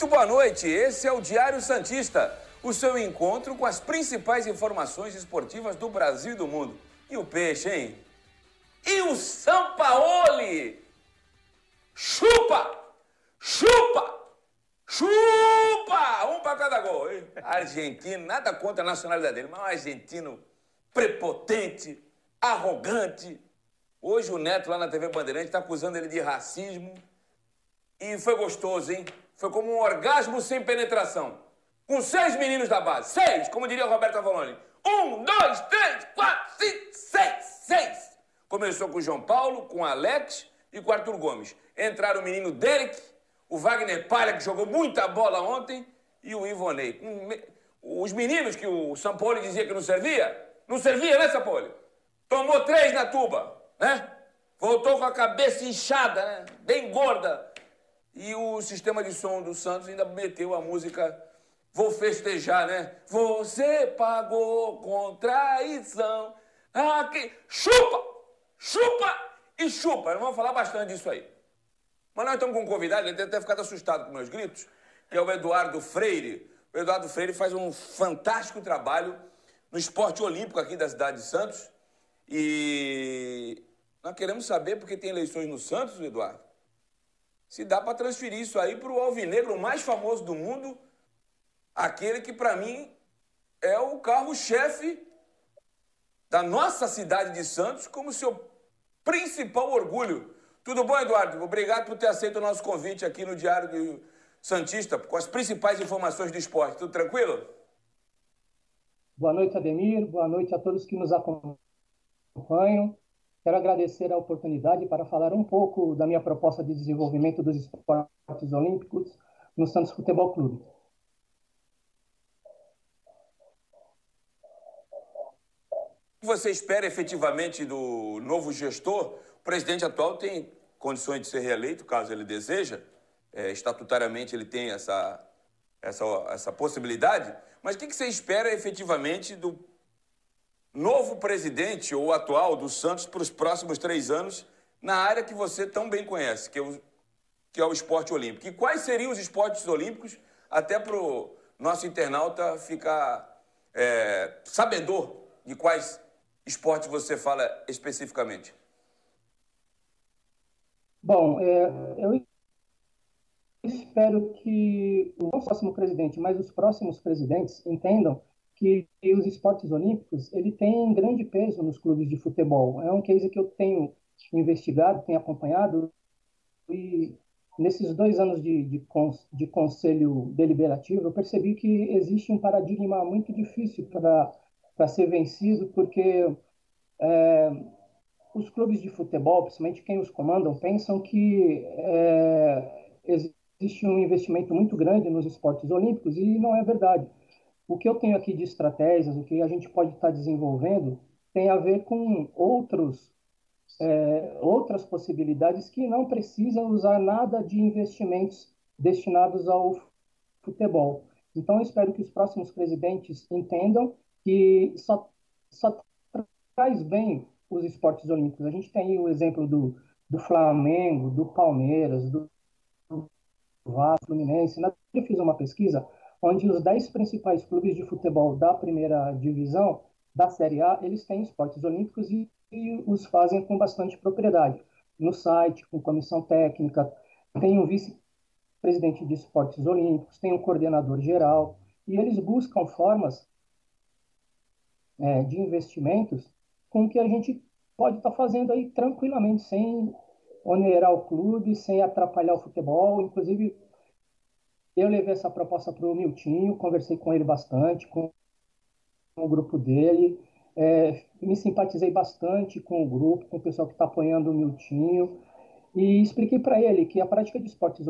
Muito boa noite, esse é o Diário Santista, o seu encontro com as principais informações esportivas do Brasil e do mundo. E o peixe, hein? E o São Paulo? Chupa! Chupa! Chupa! Um para cada gol, hein? Argentino, nada contra a nacionalidade dele, mas um argentino prepotente, arrogante. Hoje o Neto lá na TV Bandeirante está acusando ele de racismo. E foi gostoso, hein? Foi como um orgasmo sem penetração. Com seis meninos da base. Seis, como diria o Roberto Avalone. Um, dois, três, quatro, cinco, seis, seis. Começou com o João Paulo, com o Alex e com o Arthur Gomes. Entraram o menino Derek, o Wagner Palha, que jogou muita bola ontem, e o Ivonei. Os meninos que o Sampoli dizia que não servia, não servia, né, Sampoli? Tomou três na tuba, né? Voltou com a cabeça inchada, né? Bem gorda. E o sistema de som do Santos ainda meteu a música Vou festejar, né? Você pagou com traição. Aqui. Chupa! Chupa e chupa. Nós vamos falar bastante disso aí. Mas nós estamos com um convidado, ele deve ter ficado assustado com meus gritos, que é o Eduardo Freire. O Eduardo Freire faz um fantástico trabalho no esporte olímpico aqui da cidade de Santos. E nós queremos saber, porque tem eleições no Santos, Eduardo, se dá para transferir isso aí para o alvinegro mais famoso do mundo, aquele que para mim é o carro-chefe da nossa cidade de Santos como seu principal orgulho. Tudo bom, Eduardo? Obrigado por ter aceito o nosso convite aqui no Diário do Santista, com as principais informações do esporte. Tudo tranquilo? Boa noite, Ademir. Boa noite a todos que nos acompanham. Quero agradecer a oportunidade para falar um pouco da minha proposta de desenvolvimento dos esportes olímpicos no Santos Futebol Clube. O que você espera efetivamente do novo gestor? O presidente atual tem condições de ser reeleito, caso ele deseja. É, estatutariamente ele tem essa, essa, essa possibilidade. Mas o que você espera efetivamente do novo presidente ou atual do Santos para os próximos três anos na área que você tão bem conhece, que é o, que é o esporte olímpico? E quais seriam os esportes olímpicos, até para o nosso internauta ficar é, sabedor de quais esporte você fala especificamente? Bom, é, eu espero que o próximo presidente, mas os próximos presidentes entendam que os esportes olímpicos ele tem grande peso nos clubes de futebol. É um case que eu tenho investigado, tenho acompanhado e nesses dois anos de, de, de conselho deliberativo eu percebi que existe um paradigma muito difícil para para ser vencido, porque é, os clubes de futebol, principalmente quem os comandam, pensam que é, existe um investimento muito grande nos esportes olímpicos e não é verdade. O que eu tenho aqui de estratégias, o que a gente pode estar desenvolvendo, tem a ver com outros, é, outras possibilidades que não precisam usar nada de investimentos destinados ao futebol. Então, espero que os próximos presidentes entendam que só, só traz bem os esportes olímpicos. A gente tem o exemplo do, do Flamengo, do Palmeiras, do, do Vasco, Fluminense. Eu fiz uma pesquisa onde os 10 principais clubes de futebol da primeira divisão, da Série A, eles têm esportes olímpicos e, e os fazem com bastante propriedade. No site, com comissão técnica, tem um vice-presidente de esportes olímpicos, tem um coordenador geral, e eles buscam formas é, de investimentos com que a gente pode estar tá fazendo aí tranquilamente, sem onerar o clube, sem atrapalhar o futebol. Inclusive, eu levei essa proposta para o Miltinho, conversei com ele bastante, com, o grupo dele, é, me simpatizei bastante com o grupo, com o pessoal que está apoiando o Miltinho, e expliquei para ele que a prática de esportes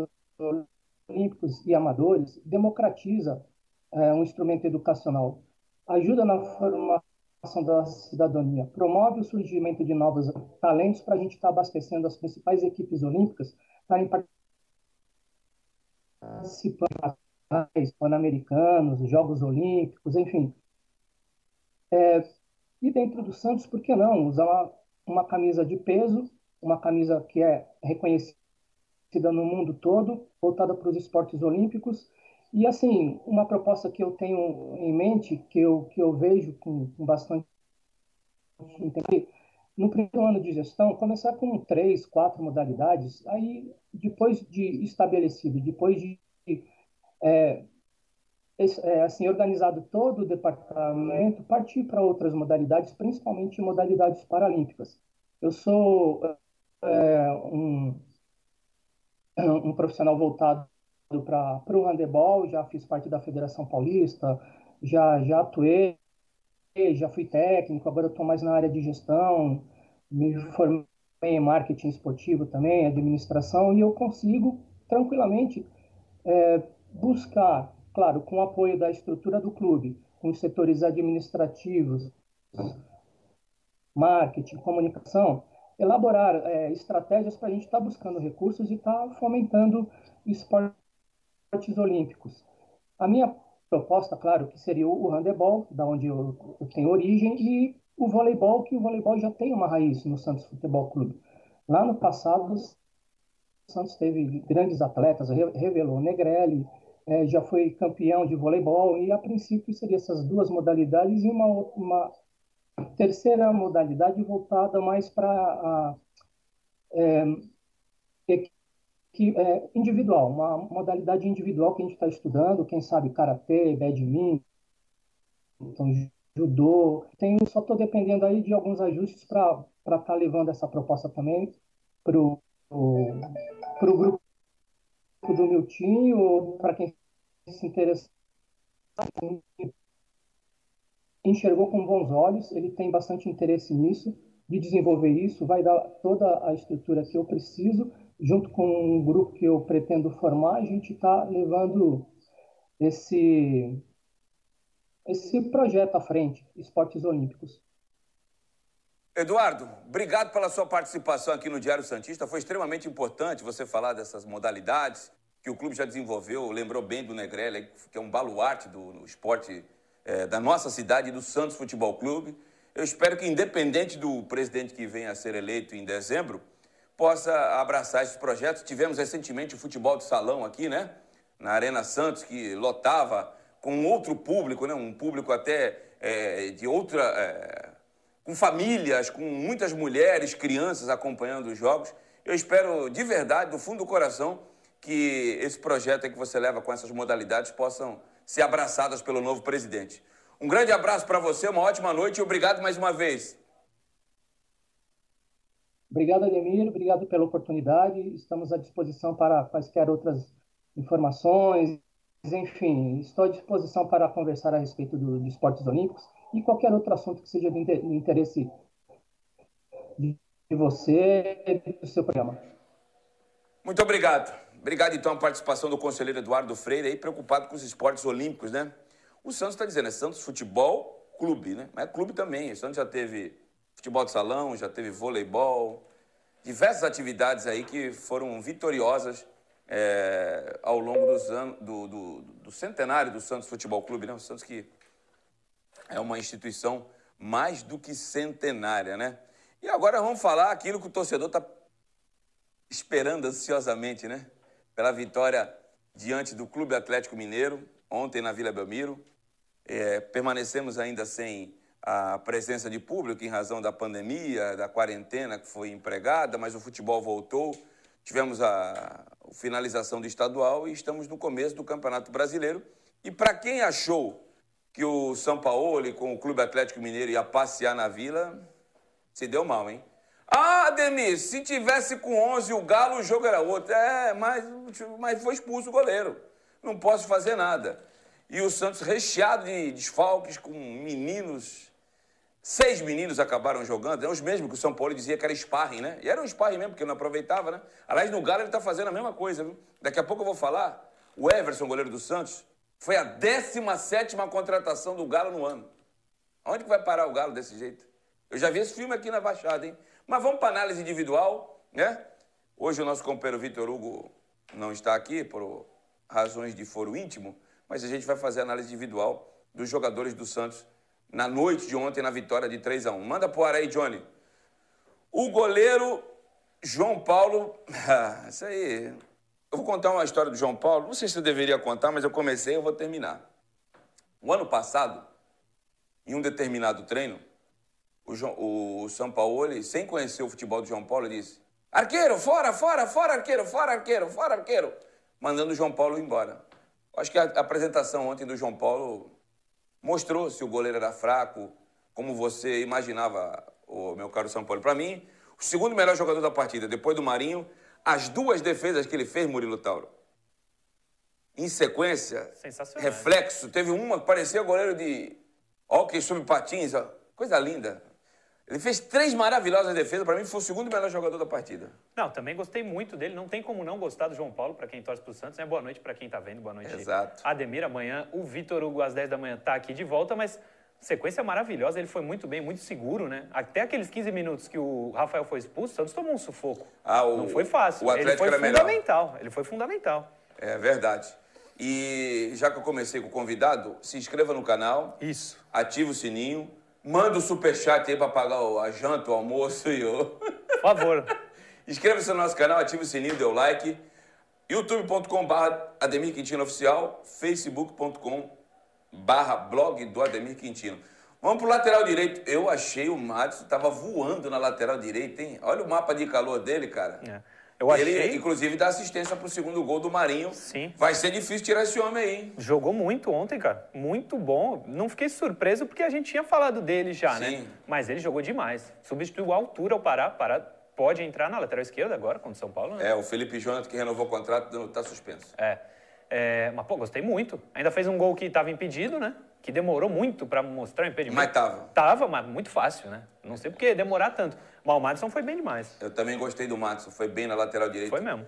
olímpicos e amadores democratiza é, um instrumento educacional. Ajuda na formação da cidadania, promove o surgimento de novos talentos para a gente estar tá abastecendo as principais equipes olímpicas para participar pan-americanos, Jogos Olímpicos, enfim. É, e dentro do Santos, por que não usar uma, uma camisa de peso, uma camisa que é reconhecida no mundo todo, voltada para os esportes olímpicos. E, assim, uma proposta que eu tenho em mente, que eu, que eu vejo com, com bastante no primeiro ano de gestão, começar com três, quatro modalidades, aí, depois de estabelecido, depois de é, é, assim, organizado todo o departamento, partir para outras modalidades, principalmente modalidades paralímpicas. Eu sou é, um, um profissional voltado para o handebol, já fiz parte da Federação Paulista, já, já atuei, já fui técnico, agora estou mais na área de gestão, me formei em marketing esportivo também, administração, e eu consigo tranquilamente é, buscar, claro, com o apoio da estrutura do clube, com os setores administrativos, marketing, comunicação, elaborar é, estratégias para a gente estar tá buscando recursos e estar tá fomentando esportes olímpicos. A minha proposta, claro, que seria o handebol, da onde eu, eu tenho origem, e o voleibol, que o voleibol já tem uma raiz no Santos Futebol Clube. Lá no passado, o Santos teve grandes atletas, revelou Negrelli, é, já foi campeão de voleibol, e a princípio seriam essas duas modalidades e uma, uma terceira modalidade voltada mais para é, que, é, individual, uma modalidade individual que a gente está estudando, quem sabe karatê, badminton, judô. Tem, só estou dependendo aí de alguns ajustes para estar tá levando essa proposta também para o grupo do Miltinho, ou para quem se interessa enxergou com bons olhos, ele tem bastante interesse nisso, de desenvolver isso, vai dar toda a estrutura que eu preciso, junto com um grupo que eu pretendo formar, a gente está levando esse, esse projeto à frente, Esportes Olímpicos. Eduardo, obrigado pela sua participação aqui no Diário Santista. Foi extremamente importante você falar dessas modalidades que o clube já desenvolveu. Lembrou bem do Negrelli, que é um baluarte do esporte é, da nossa cidade, do Santos Futebol Clube. Eu espero que, independente do presidente que venha a ser eleito em dezembro, possa abraçar esses projetos. Tivemos recentemente o futebol de salão aqui, né? Na Arena Santos, que lotava com outro público, né? Um público até é, de outra. É, com famílias, com muitas mulheres, crianças acompanhando os jogos. Eu espero de verdade, do fundo do coração, que esse projeto que você leva com essas modalidades possam ser abraçadas pelo novo presidente. Um grande abraço para você, uma ótima noite e obrigado mais uma vez. Obrigado, Ademir, obrigado pela oportunidade. Estamos à disposição para quaisquer outras informações. Enfim, estou à disposição para conversar a respeito do, esportes olímpicos e qualquer outro assunto que seja de interesse de você e do seu programa. Muito obrigado. Obrigado, então, a participação do conselheiro Eduardo Freire, aí, preocupado com os esportes olímpicos, né? O Santos está dizendo, é Santos Futebol Clube, né? Mas é clube também. O Santos já teve futebol de salão, já teve voleibol, diversas atividades aí que foram vitoriosas é, ao longo dos anos, do, do, do, centenário do Santos Futebol Clube, né? O Santos que é uma instituição mais do que centenária, né? E agora vamos falar aquilo que o torcedor está esperando ansiosamente, né? pela vitória diante do Clube Atlético Mineiro, ontem na Vila Belmiro. É, permanecemos ainda sem a presença de público em razão da pandemia, da quarentena que foi empregada, mas o futebol voltou. Tivemos a, finalização do estadual e estamos no começo do Campeonato Brasileiro. E para quem achou que o São Paulo com o Clube Atlético Mineiro ia passear na Vila, se deu mal, hein? Ah, Ademir, se tivesse com 11 o Galo, o jogo era outro. É, mas, mas foi expulso o goleiro. Não posso fazer nada. E o Santos recheado de desfalques com meninos. Seis meninos acabaram jogando, é os mesmos que o São Paulo dizia que era sparring, né? E era um sparring mesmo, porque não aproveitava, né? Aliás, no Galo ele está fazendo a mesma coisa, viu? Daqui a pouco eu vou falar. O Everson, goleiro do Santos, foi a 17 contratação do Galo no ano. Onde que vai parar o Galo desse jeito? Eu já vi esse filme aqui na Baixada, hein? Mas vamos para análise individual, né? Hoje o nosso companheiro Vitor Hugo não está aqui por razões de foro íntimo, mas a gente vai fazer análise individual dos jogadores do Santos na noite de ontem na vitória de 3 a 1. Manda pro ar aí, Johnny. O goleiro João Paulo. Ah, isso aí. Eu vou contar uma história do João Paulo. Não sei se eu deveria contar, mas eu comecei e eu vou terminar. O ano passado, em um determinado treino, o, João, o São Paulo, sem conhecer o futebol do João Paulo, disse: Arqueiro, fora, fora, fora, arqueiro, fora, arqueiro, fora, arqueiro. Mandando o João Paulo embora. Acho que a apresentação ontem do João Paulo mostrou se o goleiro era fraco, como você imaginava, o meu caro São Paulo. Para mim, o segundo melhor jogador da partida, depois do Marinho, as duas defesas que ele fez, Murilo Tauro. Em sequência, reflexo, teve uma que parecia goleiro de hockey sobre patins, ó. coisa linda. Ele fez três maravilhosas defesas, para mim foi o segundo melhor jogador da partida. Não, também gostei muito dele, não tem como não gostar do João Paulo, para quem torce pro Santos, né? Boa noite para quem tá vendo, boa noite. Exato. Ademir, amanhã o Vitor Hugo às 10 da manhã tá aqui de volta, mas sequência maravilhosa, ele foi muito bem, muito seguro, né? Até aqueles 15 minutos que o Rafael foi expulso, o Santos tomou um sufoco. Ah, o, não foi fácil. O Atlético ele foi era fundamental, melhor. ele foi fundamental. É verdade. E já que eu comecei com o convidado, se inscreva no canal. Isso. Ative o sininho. Manda o superchat aí para pagar a janta, o almoço e o... Por favor. Inscreva-se no nosso canal, ative o sininho, dê o like. youtube.com.br Ademir Quintino Oficial, facebook.com barra blog do Ademir Quintino. Vamos pro lateral direito. Eu achei o Madison tava voando na lateral direita, hein? Olha o mapa de calor dele, cara. É. Eu Ele, achei... inclusive, dá assistência pro segundo gol do Marinho. Sim. Vai ser difícil tirar esse homem aí, hein? Jogou muito ontem, cara. Muito bom. Não fiquei surpreso porque a gente tinha falado dele já, Sim. né? Mas ele jogou demais. Substituiu a altura ao Pará. Pará pode entrar na lateral esquerda agora contra o São Paulo, né? É, o Felipe Jonathan, que renovou o contrato, tá suspenso. É. é. Mas, pô, gostei muito. Ainda fez um gol que estava impedido, né? Que demorou muito para mostrar o impedimento. Mas tava. Tava, mas muito fácil, né? Não sei por que demorar tanto. Mas o Madison foi bem demais. Eu também gostei do Madison, foi bem na lateral direita. Foi mesmo.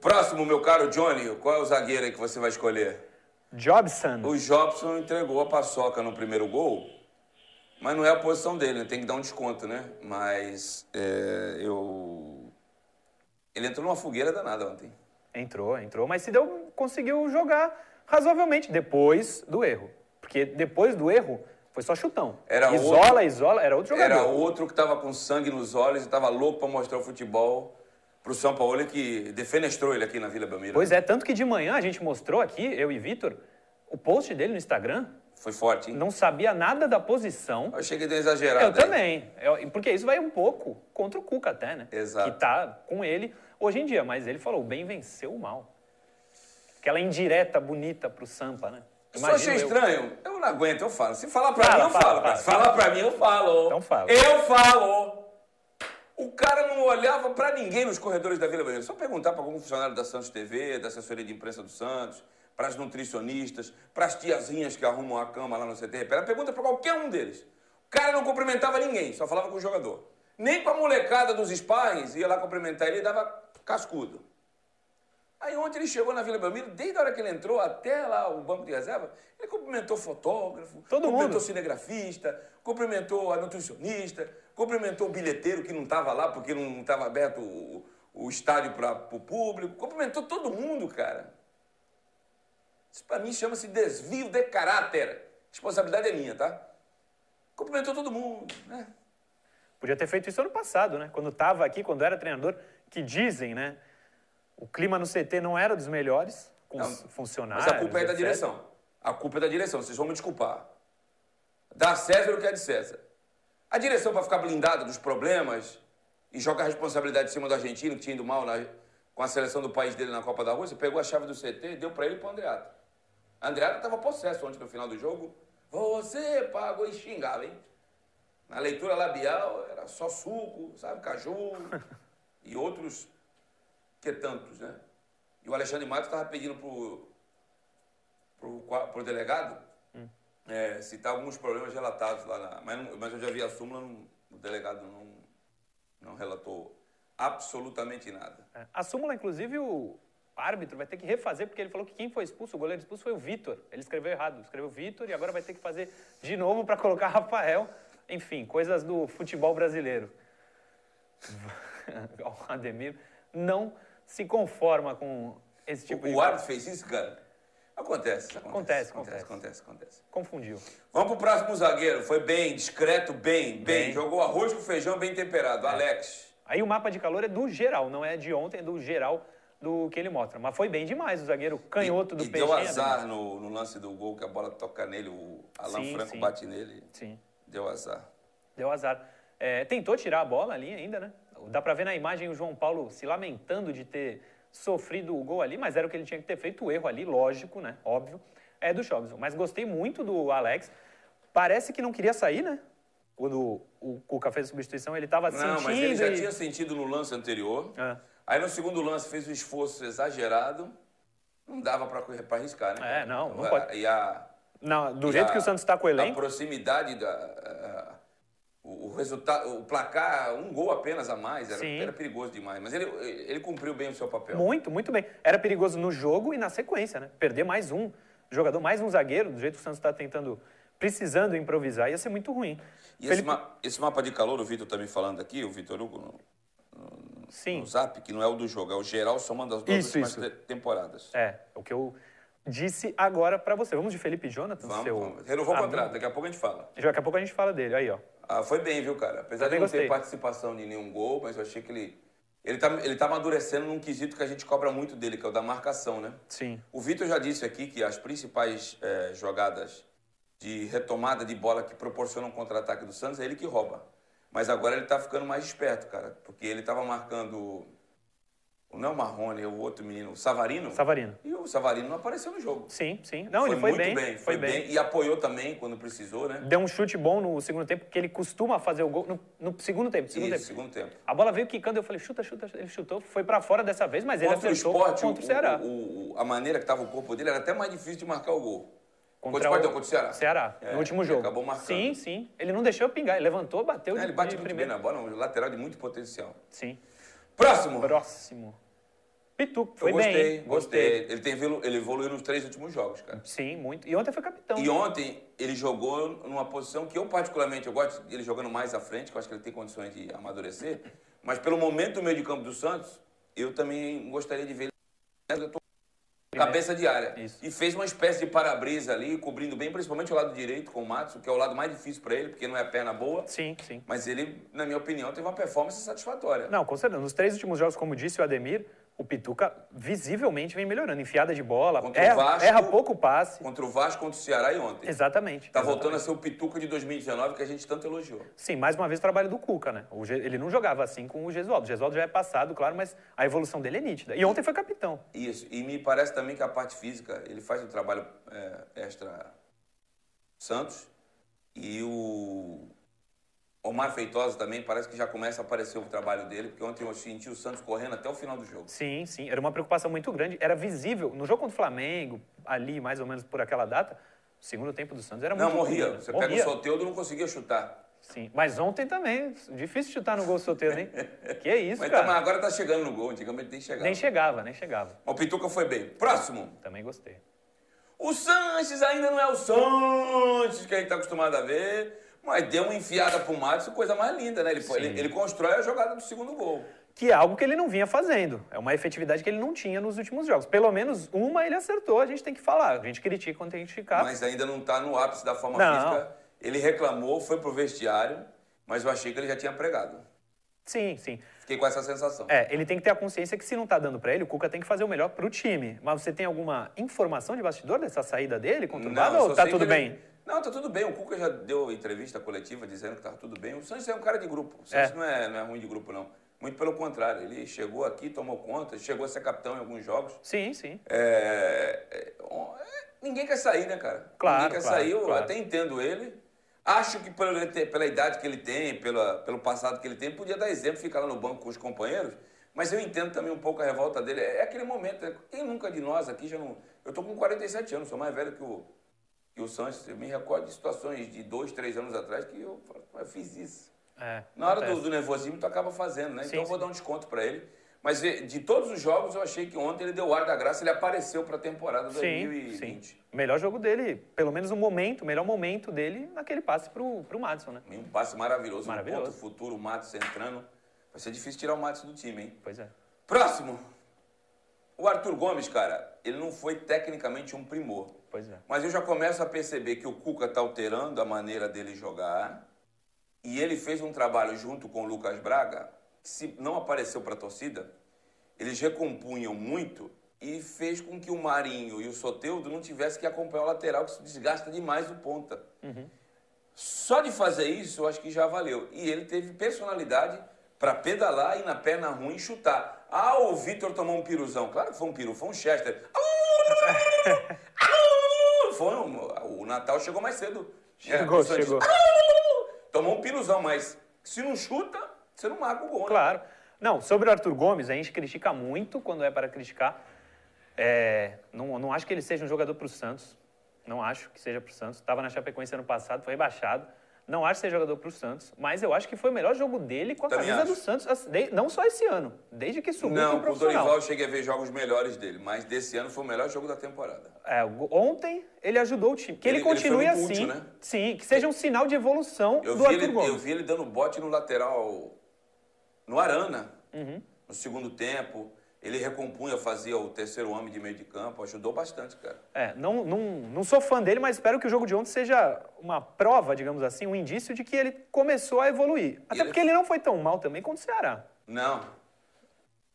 Próximo, meu caro Johnny, qual é o zagueiro aí que você vai escolher? Jobson. O Jobson entregou a paçoca no primeiro gol, mas não é a posição dele, né? tem que dar um desconto, né? Mas é, eu. Ele entrou numa fogueira danada ontem. Entrou, entrou, mas se deu, conseguiu jogar razoavelmente depois do erro. Porque depois do erro, foi só chutão. Era isola, outro- isola, era outro jogador. Era outro que estava com sangue nos olhos e estava louco para mostrar o futebol pro São Paulo, que defenestrou ele aqui na Vila Belmiro. Pois é, tanto que de manhã a gente mostrou aqui, eu e Vitor, o post dele no Instagram, Foi forte, hein? não sabia nada da posição. Eu achei que deu exagerado. Eu aí. também. Eu- porque isso vai um pouco contra o Cuca até, né? Exato. Que tá com ele hoje em dia. Mas ele falou, o bem venceu o mal. Aquela indireta bonita pro Sampa, né? Eu só achei eu. estranho. Eu não aguento, eu falo. Se falar pra Fala, mim, eu fala, falo. fala. Se falar pra mim, eu falo. Então fala. Eu falo. O cara não olhava pra ninguém nos corredores da Vila Belmiro. Só perguntar pra algum funcionário da Santos TV, da assessoria de imprensa do Santos, pras nutricionistas, pras tiazinhas que arrumam a cama lá no CT Repera. Pergunta pra qualquer um deles. O cara não cumprimentava ninguém, só falava com o jogador. Nem pra molecada dos sparrings ia lá cumprimentar ele e dava cascudo. Aí ontem ele chegou na Vila Belmiro, desde a hora que ele entrou até lá o banco de reserva, ele cumprimentou fotógrafo, Todo cumprimentou mundo. cinegrafista, cumprimentou a nutricionista, cumprimentou o bilheteiro que não estava lá porque não estava aberto o, o estádio para o público, cumprimentou todo mundo, cara. Isso para mim chama-se desvio de caráter. Responsabilidade é minha, tá? Cumprimentou todo mundo, né? Podia ter feito isso ano passado, né? Quando estava aqui, quando era treinador, que dizem, né? O clima no CT não era dos melhores, com Não, os funcionários. Mas a culpa é da etc. direção. A culpa é da direção, vocês vão me desculpar. Dá César o que é de César. A direção, para ficar blindada dos problemas e jogar a responsabilidade em cima do argentino, que tinha ido mal na- com a seleção do país dele na Copa da Rússia, pegou a chave do CT e deu para ele e para o Andreato. Andreato estava possesso ontem no final do jogo. Você pagou e xingava, hein? Na leitura labial era só suco, sabe? Caju e outros que tantos, né? E o Alexandre Matos estava pedindo pro, pro, delegado é, citar alguns problemas relatados lá na. Mas, não- mas eu já vi a súmula, não- o delegado não, não relatou absolutamente nada. É. A súmula, inclusive, o árbitro vai ter que refazer, porque ele falou que quem foi expulso, o goleiro expulso foi o Vitor. Ele escreveu errado, escreveu Vitor e agora vai ter que fazer de novo para colocar Rafael. Enfim, coisas do futebol brasileiro. o Ademir não se conforma com esse tipo o, de o árbitro fez isso, cara? Acontece, acontece. Acontece, acontece, acontece, acontece. Confundiu. Vamos pro próximo zagueiro. Foi bem, discreto, bem, bem. Bem. Jogou arroz com feijão bem temperado. Alex. Aí o mapa de calor é do geral, não é de ontem, é do geral do que ele mostra. Mas foi bem demais o zagueiro canhoto e, do e deu azar no, no, lance do gol, que a bola toca nele, o Alan Sim, Franco sim. bate nele. Sim. Deu azar. Deu azar. É, tentou tirar a bola ali ainda, né? Dá pra ver na imagem o João Paulo se lamentando de ter sofrido o gol ali, mas era o que ele tinha que ter feito, o erro ali, lógico, né? Óbvio, é do Jobson. Mas gostei muito do Alex. Parece que não queria sair, né? Quando o Cuca fez a substituição, ele tava Não, sentindo. mas ele já e- tinha sentido no lance anterior. É. Aí no segundo lance fez um esforço exagerado. Não dava para arriscar, né? É, não, não A- pode. E a, Não, do jeito a- que o Santos está com o A elenco. proximidade da. a- o resultado, o placar, um gol apenas a mais, era, era perigoso demais. Mas ele, ele cumpriu bem o seu papel. Muito, muito bem. Era perigoso no jogo e na sequência, né? Perder mais um jogador, mais um zagueiro, do jeito que o Santos está tentando, precisando improvisar, ia ser muito ruim. E esse, Felipe- ma- esse mapa de calor, o Vitor tá me falando aqui, o Vitor Hugo, no, Sim, no zap, que não é o do jogo, é o geral somando as duas Isso, últimas isso. te- temporadas. é, o que eu disse agora para você. Vamos de Felipe Jonathan, Vamos, seu... vamos. Renovou o contrato, daqui a pouco a gente fala. Daqui a pouco a gente fala dele, aí ó. Ah, foi bem, viu, cara? Apesar de não ter gostei. participação de nenhum gol, mas eu achei que ele. Ele tá, ele tá amadurecendo num quesito que a gente cobra muito dele, que é o da marcação, né? Sim, O Vitor já disse aqui que as principais eh, jogadas de retomada de bola que proporcionam contra-ataque do Santos é ele que rouba. Mas agora ele tá ficando mais esperto, cara, porque ele tava marcando. O- Não é o Marrone, é o outro menino, o Savarino. Savarino. E o Savarino não apareceu no jogo. Sim, sim. Não, ele foi muito bem, foi bem. E apoiou também quando precisou, né? Deu um chute bom no segundo tempo, porque ele costuma fazer o gol no, no segundo tempo. Segundo Isso, tempo. segundo tempo. A bola veio quicando, eu falei, chuta, chuta, ele chutou, foi pra fora dessa vez, mas ele Contra o acertou esporte, contra o Ceará. o- o- a maneira que estava o corpo dele era até mais difícil de marcar o gol. Contra, Contra o o não, contra o Ceará. Ceará, É, no último ele jogo. acabou marcando. Sim, sim. Ele não deixou pingar, ele levantou, bateu É, de, ele bate de muito primeira. bem na bola, um lateral de muito potencial. Sim. Próximo. Próximo. Pituco, foi eu gostei, bem. gostei. Ele, tem, ele evoluiu nos três últimos jogos, cara. Sim, muito. E ontem foi capitão. E ontem ele jogou numa posição que eu particularmente, eu gosto dele jogando mais à frente, que eu acho que ele tem condições de amadurecer. Mas pelo momento do meio de campo do Santos, eu também gostaria de ver ele cabeça de área. Isso. E fez uma espécie de para-brisa ali, cobrindo bem, principalmente o lado direito com o Matos, que é o lado mais difícil para ele, porque não é perna boa. Sim, sim. Mas ele, na minha opinião, teve uma performance satisfatória. Não, com certeza. Nos três últimos jogos, como disse o Ademir, o Pituca visivelmente vem melhorando. Enfiada de bola, Contra erra, Vasco. erra pouco passe. Contra o Vasco, contra o Ceará e ontem. Exatamente. Tá exatamente. voltando a ser o Pituca de 2019 que a gente tanto elogiou. Sim, mais uma vez o trabalho do Cuca, né? Ge- ele não jogava assim com o Gesualdo. O Gesualdo já é passado, claro, mas a evolução dele é nítida. E ontem foi capitão. Isso. E me parece também que a parte física, ele faz um trabalho é, extra Santos. E o Omar Feitosa também parece que já começa a aparecer o trabalho dele, porque ontem eu senti o Santos correndo até o final do jogo. Sim, sim. Era uma preocupação muito grande. Era visível. No jogo contra o Flamengo, ali mais ou menos por aquela data, o segundo tempo do Santos era Não, muito morria. ruim. Você Morria. pega o Soteudo não conseguia chutar. Sim. Mas ontem também. Difícil chutar no gol solteiro, hein? que isso, Mas, cara. tá- mas agora tá chegando no gol, antigamente nem chegava. Nem chegava, nem chegava. O Pituca foi bem. Próximo. Também gostei. O Sanches ainda não é o Sanches que a gente está acostumado a ver, mas deu uma enfiada pro Matos, coisa mais linda, né? Ele, ele, ele constrói a jogada do segundo gol. Que é algo que ele não vinha fazendo. É uma efetividade que ele não tinha nos últimos jogos. Pelo menos uma ele acertou, a gente tem que falar. A gente critica quando tem que criticar. Mas ainda não está no ápice da forma Não. física. Ele reclamou, foi pro vestiário, mas eu achei que ele já tinha pregado. Sim, sim. Fiquei com essa sensação. É, ele tem que ter a consciência que se não tá dando pra ele, o Cuca tem que fazer o melhor pro time. Mas você tem alguma informação de bastidor dessa saída dele conturbada eu ou tá tudo ele- bem? Não, tá tudo bem. O Cuca já deu entrevista coletiva dizendo que tá tudo bem. O Sanches é um cara de grupo. O Sanches É. não, é, não é ruim de grupo, não. Muito pelo contrário. Ele chegou aqui, tomou conta, chegou a ser capitão em alguns jogos. Sim, sim. É, é, é, ninguém quer sair, né, cara? Claro, Ninguém quer claro, sair, eu claro. até entendo ele. Acho que pela, pela idade que ele tem, pela, pelo passado que ele tem, podia dar exemplo, ficar lá no banco com os companheiros. Mas eu entendo também um pouco a revolta dele. É aquele momento, né? quem nunca de nós aqui já não. Eu tô com 47 anos, sou mais velho que o, que o Sanches. Eu me recordo de situações de dois, três anos atrás que eu, falo, "Pô, eu fiz isso. É, Na hora do, do nervosismo, tu acaba fazendo, né? Sim, então eu vou sim. dar um desconto pra ele. Mas eh, de todos os jogos, eu achei que ontem ele deu o ar da graça, ele apareceu pra temporada Sim, 2020. sim. Melhor jogo dele, pelo menos o momento, o melhor momento dele naquele passe pro, pro Madison, né? Um passe maravilhoso, Maravilhoso. um ponto futuro, o Matos entrando. Vai ser difícil tirar o Matos do time, hein? Pois é. Próximo. O Arthur Gomes, cara, ele não foi tecnicamente um primor. Pois é. Mas eu já começo a perceber que o Cuca tá alterando a maneira dele jogar. E ele fez um trabalho junto com o Lucas Braga se não apareceu para a torcida, eles recompunham muito e fez com que o Marinho e o Soteudo não tivessem que acompanhar o lateral, que se desgasta demais o ponta. Uhum. Só de fazer isso, eu acho que já valeu. E ele teve personalidade para pedalar e na perna ruim chutar. Ah, o Vitor tomou um piruzão. Claro que foi um piru, foi um Chester. Foi um, o Natal chegou mais cedo. Chegou, É, chegou. Tomou um piruzão, mas se não chuta, você não marca o gol, né? Claro. Não, sobre o Arthur Gomes, a gente critica muito quando é para criticar. É, não, não acho que ele seja um jogador para o Santos. Não acho que seja para o Santos. Estava na Chapecoense ano passado, foi rebaixado. Não acho seja jogador para o Santos, mas eu acho que foi o melhor jogo dele com a Também camisa acho. do Santos, não só esse ano, desde que subiu Não, pro com o profissional. Dorival eu cheguei a ver jogos melhores dele, mas desse ano foi o melhor jogo da temporada. É, o- ontem ele ajudou o time. Que ele, Ele- ele continue muito assim. útil, né? Sim, que seja um sinal de evolução Eu do vi, Arthur ele, Gomes. eu vi ele dando bote no lateral, no Arana, Uhum. no segundo tempo. Ele recompunha, fazia o terceiro homem de meio de campo, ajudou bastante, cara. É, não, não, não sou fã dele, mas espero que o jogo de ontem seja uma prova, digamos assim, um indício de que ele começou a evoluir. Até ele- porque ele não foi tão mal também quanto o Ceará. Não.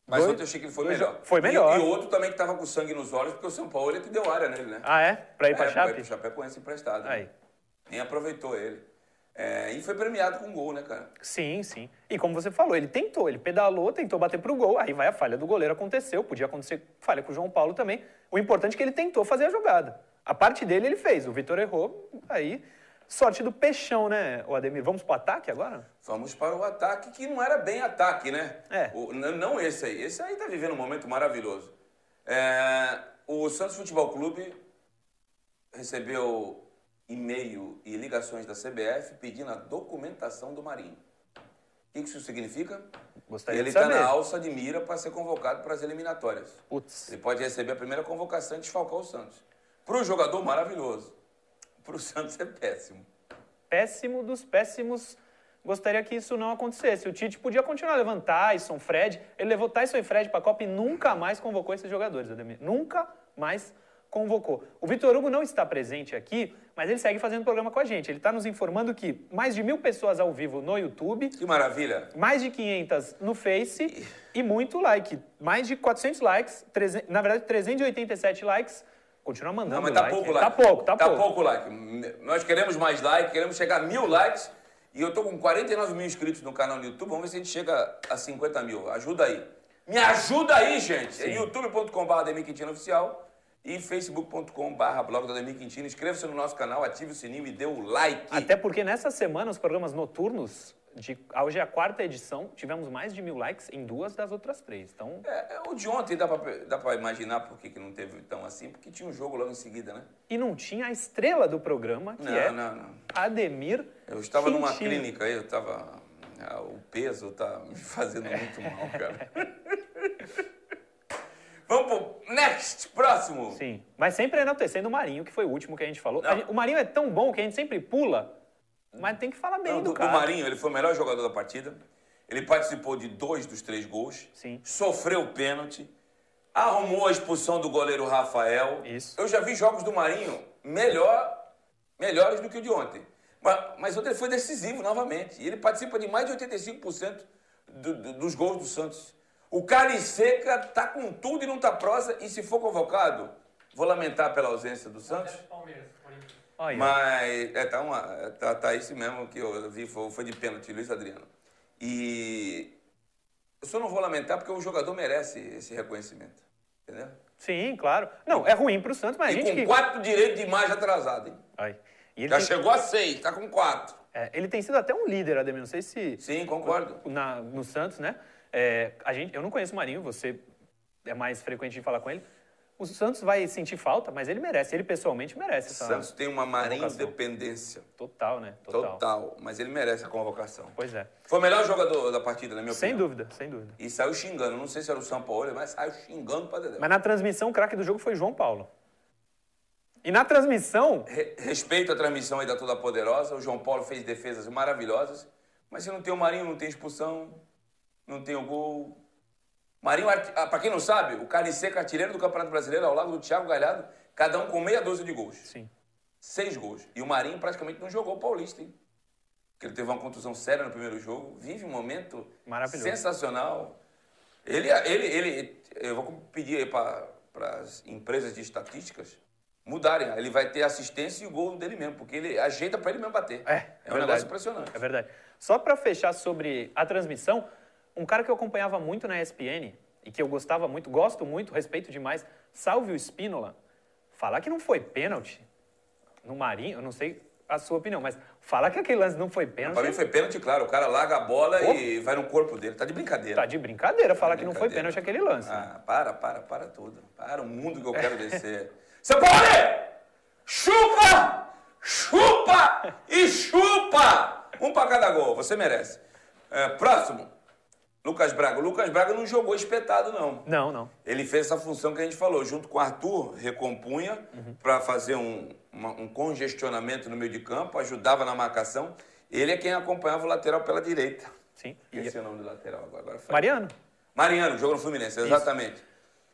Mas ontem eu achei que ele foi dois melhor. foi melhor. E, e outro também que tava com sangue nos olhos, porque o São Paulo ele que deu área nele, né? Ah, é? Pra ir pra é, Chape? Pro Chapecoense emprestado. Aí. Nem aproveitou ele. É, e foi premiado com gol, né, cara? Sim, sim. E como você falou, ele tentou, ele pedalou, tentou bater pro gol, aí vai a falha do goleiro, aconteceu, podia acontecer falha com o João Paulo também. O importante é que ele tentou fazer a jogada. A parte dele ele fez, o Vitor errou, aí sorte do peixão, né, o Ademir? Vamos pro ataque agora? Vamos para o ataque, que não era bem ataque, né? É. O- não esse aí. Esse aí tá vivendo um momento maravilhoso. É, o Santos Futebol Clube recebeu e-mail e ligações da CBF pedindo a documentação do Marinho. O que que isso significa? Gostaria Ele está na alça de mira para ser convocado para as eliminatórias. Putz, Ele pode receber a primeira convocação e desfalcar o Santos. Para o jogador, maravilhoso. Para o Santos é péssimo. péssimo dos péssimos. Gostaria que isso não acontecesse. O Tite podia continuar levando Tyson, Fred. Ele levou Tyson e Fred para a Copa e nunca mais convocou esses jogadores, Ademir. Nunca mais convocou. O Vitor Hugo não está presente aqui, mas ele segue fazendo programa com a gente. Ele está nos informando que mais de mil pessoas ao vivo no YouTube, Que maravilha. mais de 500 no Face e muito like. Mais de 400 likes, 300 na verdade 387 likes. Continua mandando Não, mas tá like. pouco like. Tá pouco, tá, tá pouco. pouco like. Nós queremos mais like, queremos chegar a mil likes. E eu tô com 49 mil inscritos no canal do YouTube. Vamos ver se a gente chega a 50 mil. Ajuda aí. Me ajuda aí, gente. É youtube.com.br Oficial e facebook.com.br blog do Ademir Quintino. Inscreva-se no nosso canal, ative o sininho e dê o like. Até porque nessa semana, os programas noturnos, de, hoje é a quarta edição, tivemos mais de mil likes em duas das outras três. Então, É, é, o de ontem dá pra, dá pra imaginar por que, que não teve tão assim, porque tinha um jogo logo em seguida, né? e não tinha a estrela do programa, que Não, é não, não. Ademir Eu estava numa Quintino. clínica aí, eu estava. ah, o peso tá me fazendo muito mal, cara. Vamos pro next, próximo. Sim, mas sempre enaltecendo o Marinho, que foi o último que a gente falou. A gente- o Marinho é tão bom que a gente sempre pula, mas tem que falar bem Não, do do, cara. Marinho, ele foi o melhor jogador da partida. Ele participou de dois dos três gols. Sim. Sofreu pênalti. Arrumou a expulsão do goleiro Rafael. Isso. Eu já vi jogos do Marinho melhor, melhores do que o de ontem. Mas, mas ontem ele foi decisivo novamente. E ele participa de mais de 85% do- do- dos gols do Santos. O Cariceca tá com tudo e não tá prosa. E se for convocado, vou lamentar pela ausência do Santos. Olha, Mas é, tá, uma, tá, tá isso mesmo que eu vi, foi, foi de pênalti, Luiz Adriano. E eu só não vou lamentar porque o jogador merece esse reconhecimento. Entendeu? Sim, claro. Não, é ruim pro Santos, mas a E gente com que... quatro direitos de imagem atrasado, hein? Ai. E ele, Já tem, chegou a seis, tá com quatro. é, ele tem sido até um líder, Ademir. Não sei se... Sim, concordo. na- no Santos, né? É, a gente, eu não conheço o Marinho, você é mais frequente de falar com ele. O Santos vai sentir falta, mas ele merece. Ele pessoalmente merece essa Santos tem uma marinha dependência total, né? Total. total, mas ele merece a convocação. Pois é. Foi o melhor jogador da partida, na minha Sem opinião. dúvida, sem dúvida. E saiu xingando. Não sei se era o São Paulo, mas saiu xingando pra Dedé. Mas na transmissão, o craque do jogo foi João Paulo. E na transmissão, Re- Respeito a transmissão aí da Toda Poderosa. O João Paulo fez defesas maravilhosas. Mas se não tem o Marinho, não tem expulsão, não tem o gol. Marinho, ah, pra quem não sabe, o Cariceca, artilheiro do Campeonato Brasileiro, ao lado do Thiago Galhardo, cada um com meia dúzia de gols. sim. Seis gols. E o Marinho praticamente não jogou paulista, hein? que ele teve uma contusão séria no primeiro jogo, vive um momento Maravilhoso. sensacional. Ele, ele, ele, eu vou pedir aí para as empresas de estatísticas mudarem. Ele vai ter assistência e o gol dele mesmo, porque ele ajeita para ele mesmo bater. É, é um verdade. negócio impressionante. É verdade. Só para fechar sobre a transmissão, um cara que eu acompanhava muito na ESPN e que eu gostava muito, gosto muito, respeito demais, Salve o Spínola, falar que não foi pênalti no Marinho, eu não sei a sua opinião, mas falar que aquele lance não foi pênalti. Para mim foi pênalti, claro. O cara larga a bola e vai no corpo dele. Tá de brincadeira. Tá de brincadeira falar que não foi Brincadeira. pênalti aquele lance. Ah, para, para, para tudo. Para o mundo que eu quero descer. São Paulo! Chupa! Chupa! E chupa! Um para cada gol. Você merece. É, próximo. Lucas Braga. O Lucas Braga não jogou espetado, não. Não, não. Ele fez essa função que a gente falou, junto com o Arthur, recompunha Uhum. para fazer um, uma- um congestionamento no meio de campo, ajudava na marcação. Ele é quem acompanhava o lateral pela direita. Sim. E- Esse é o nome do lateral agora. agora foi. Mariano. Mariano, jogou no Fluminense, exatamente.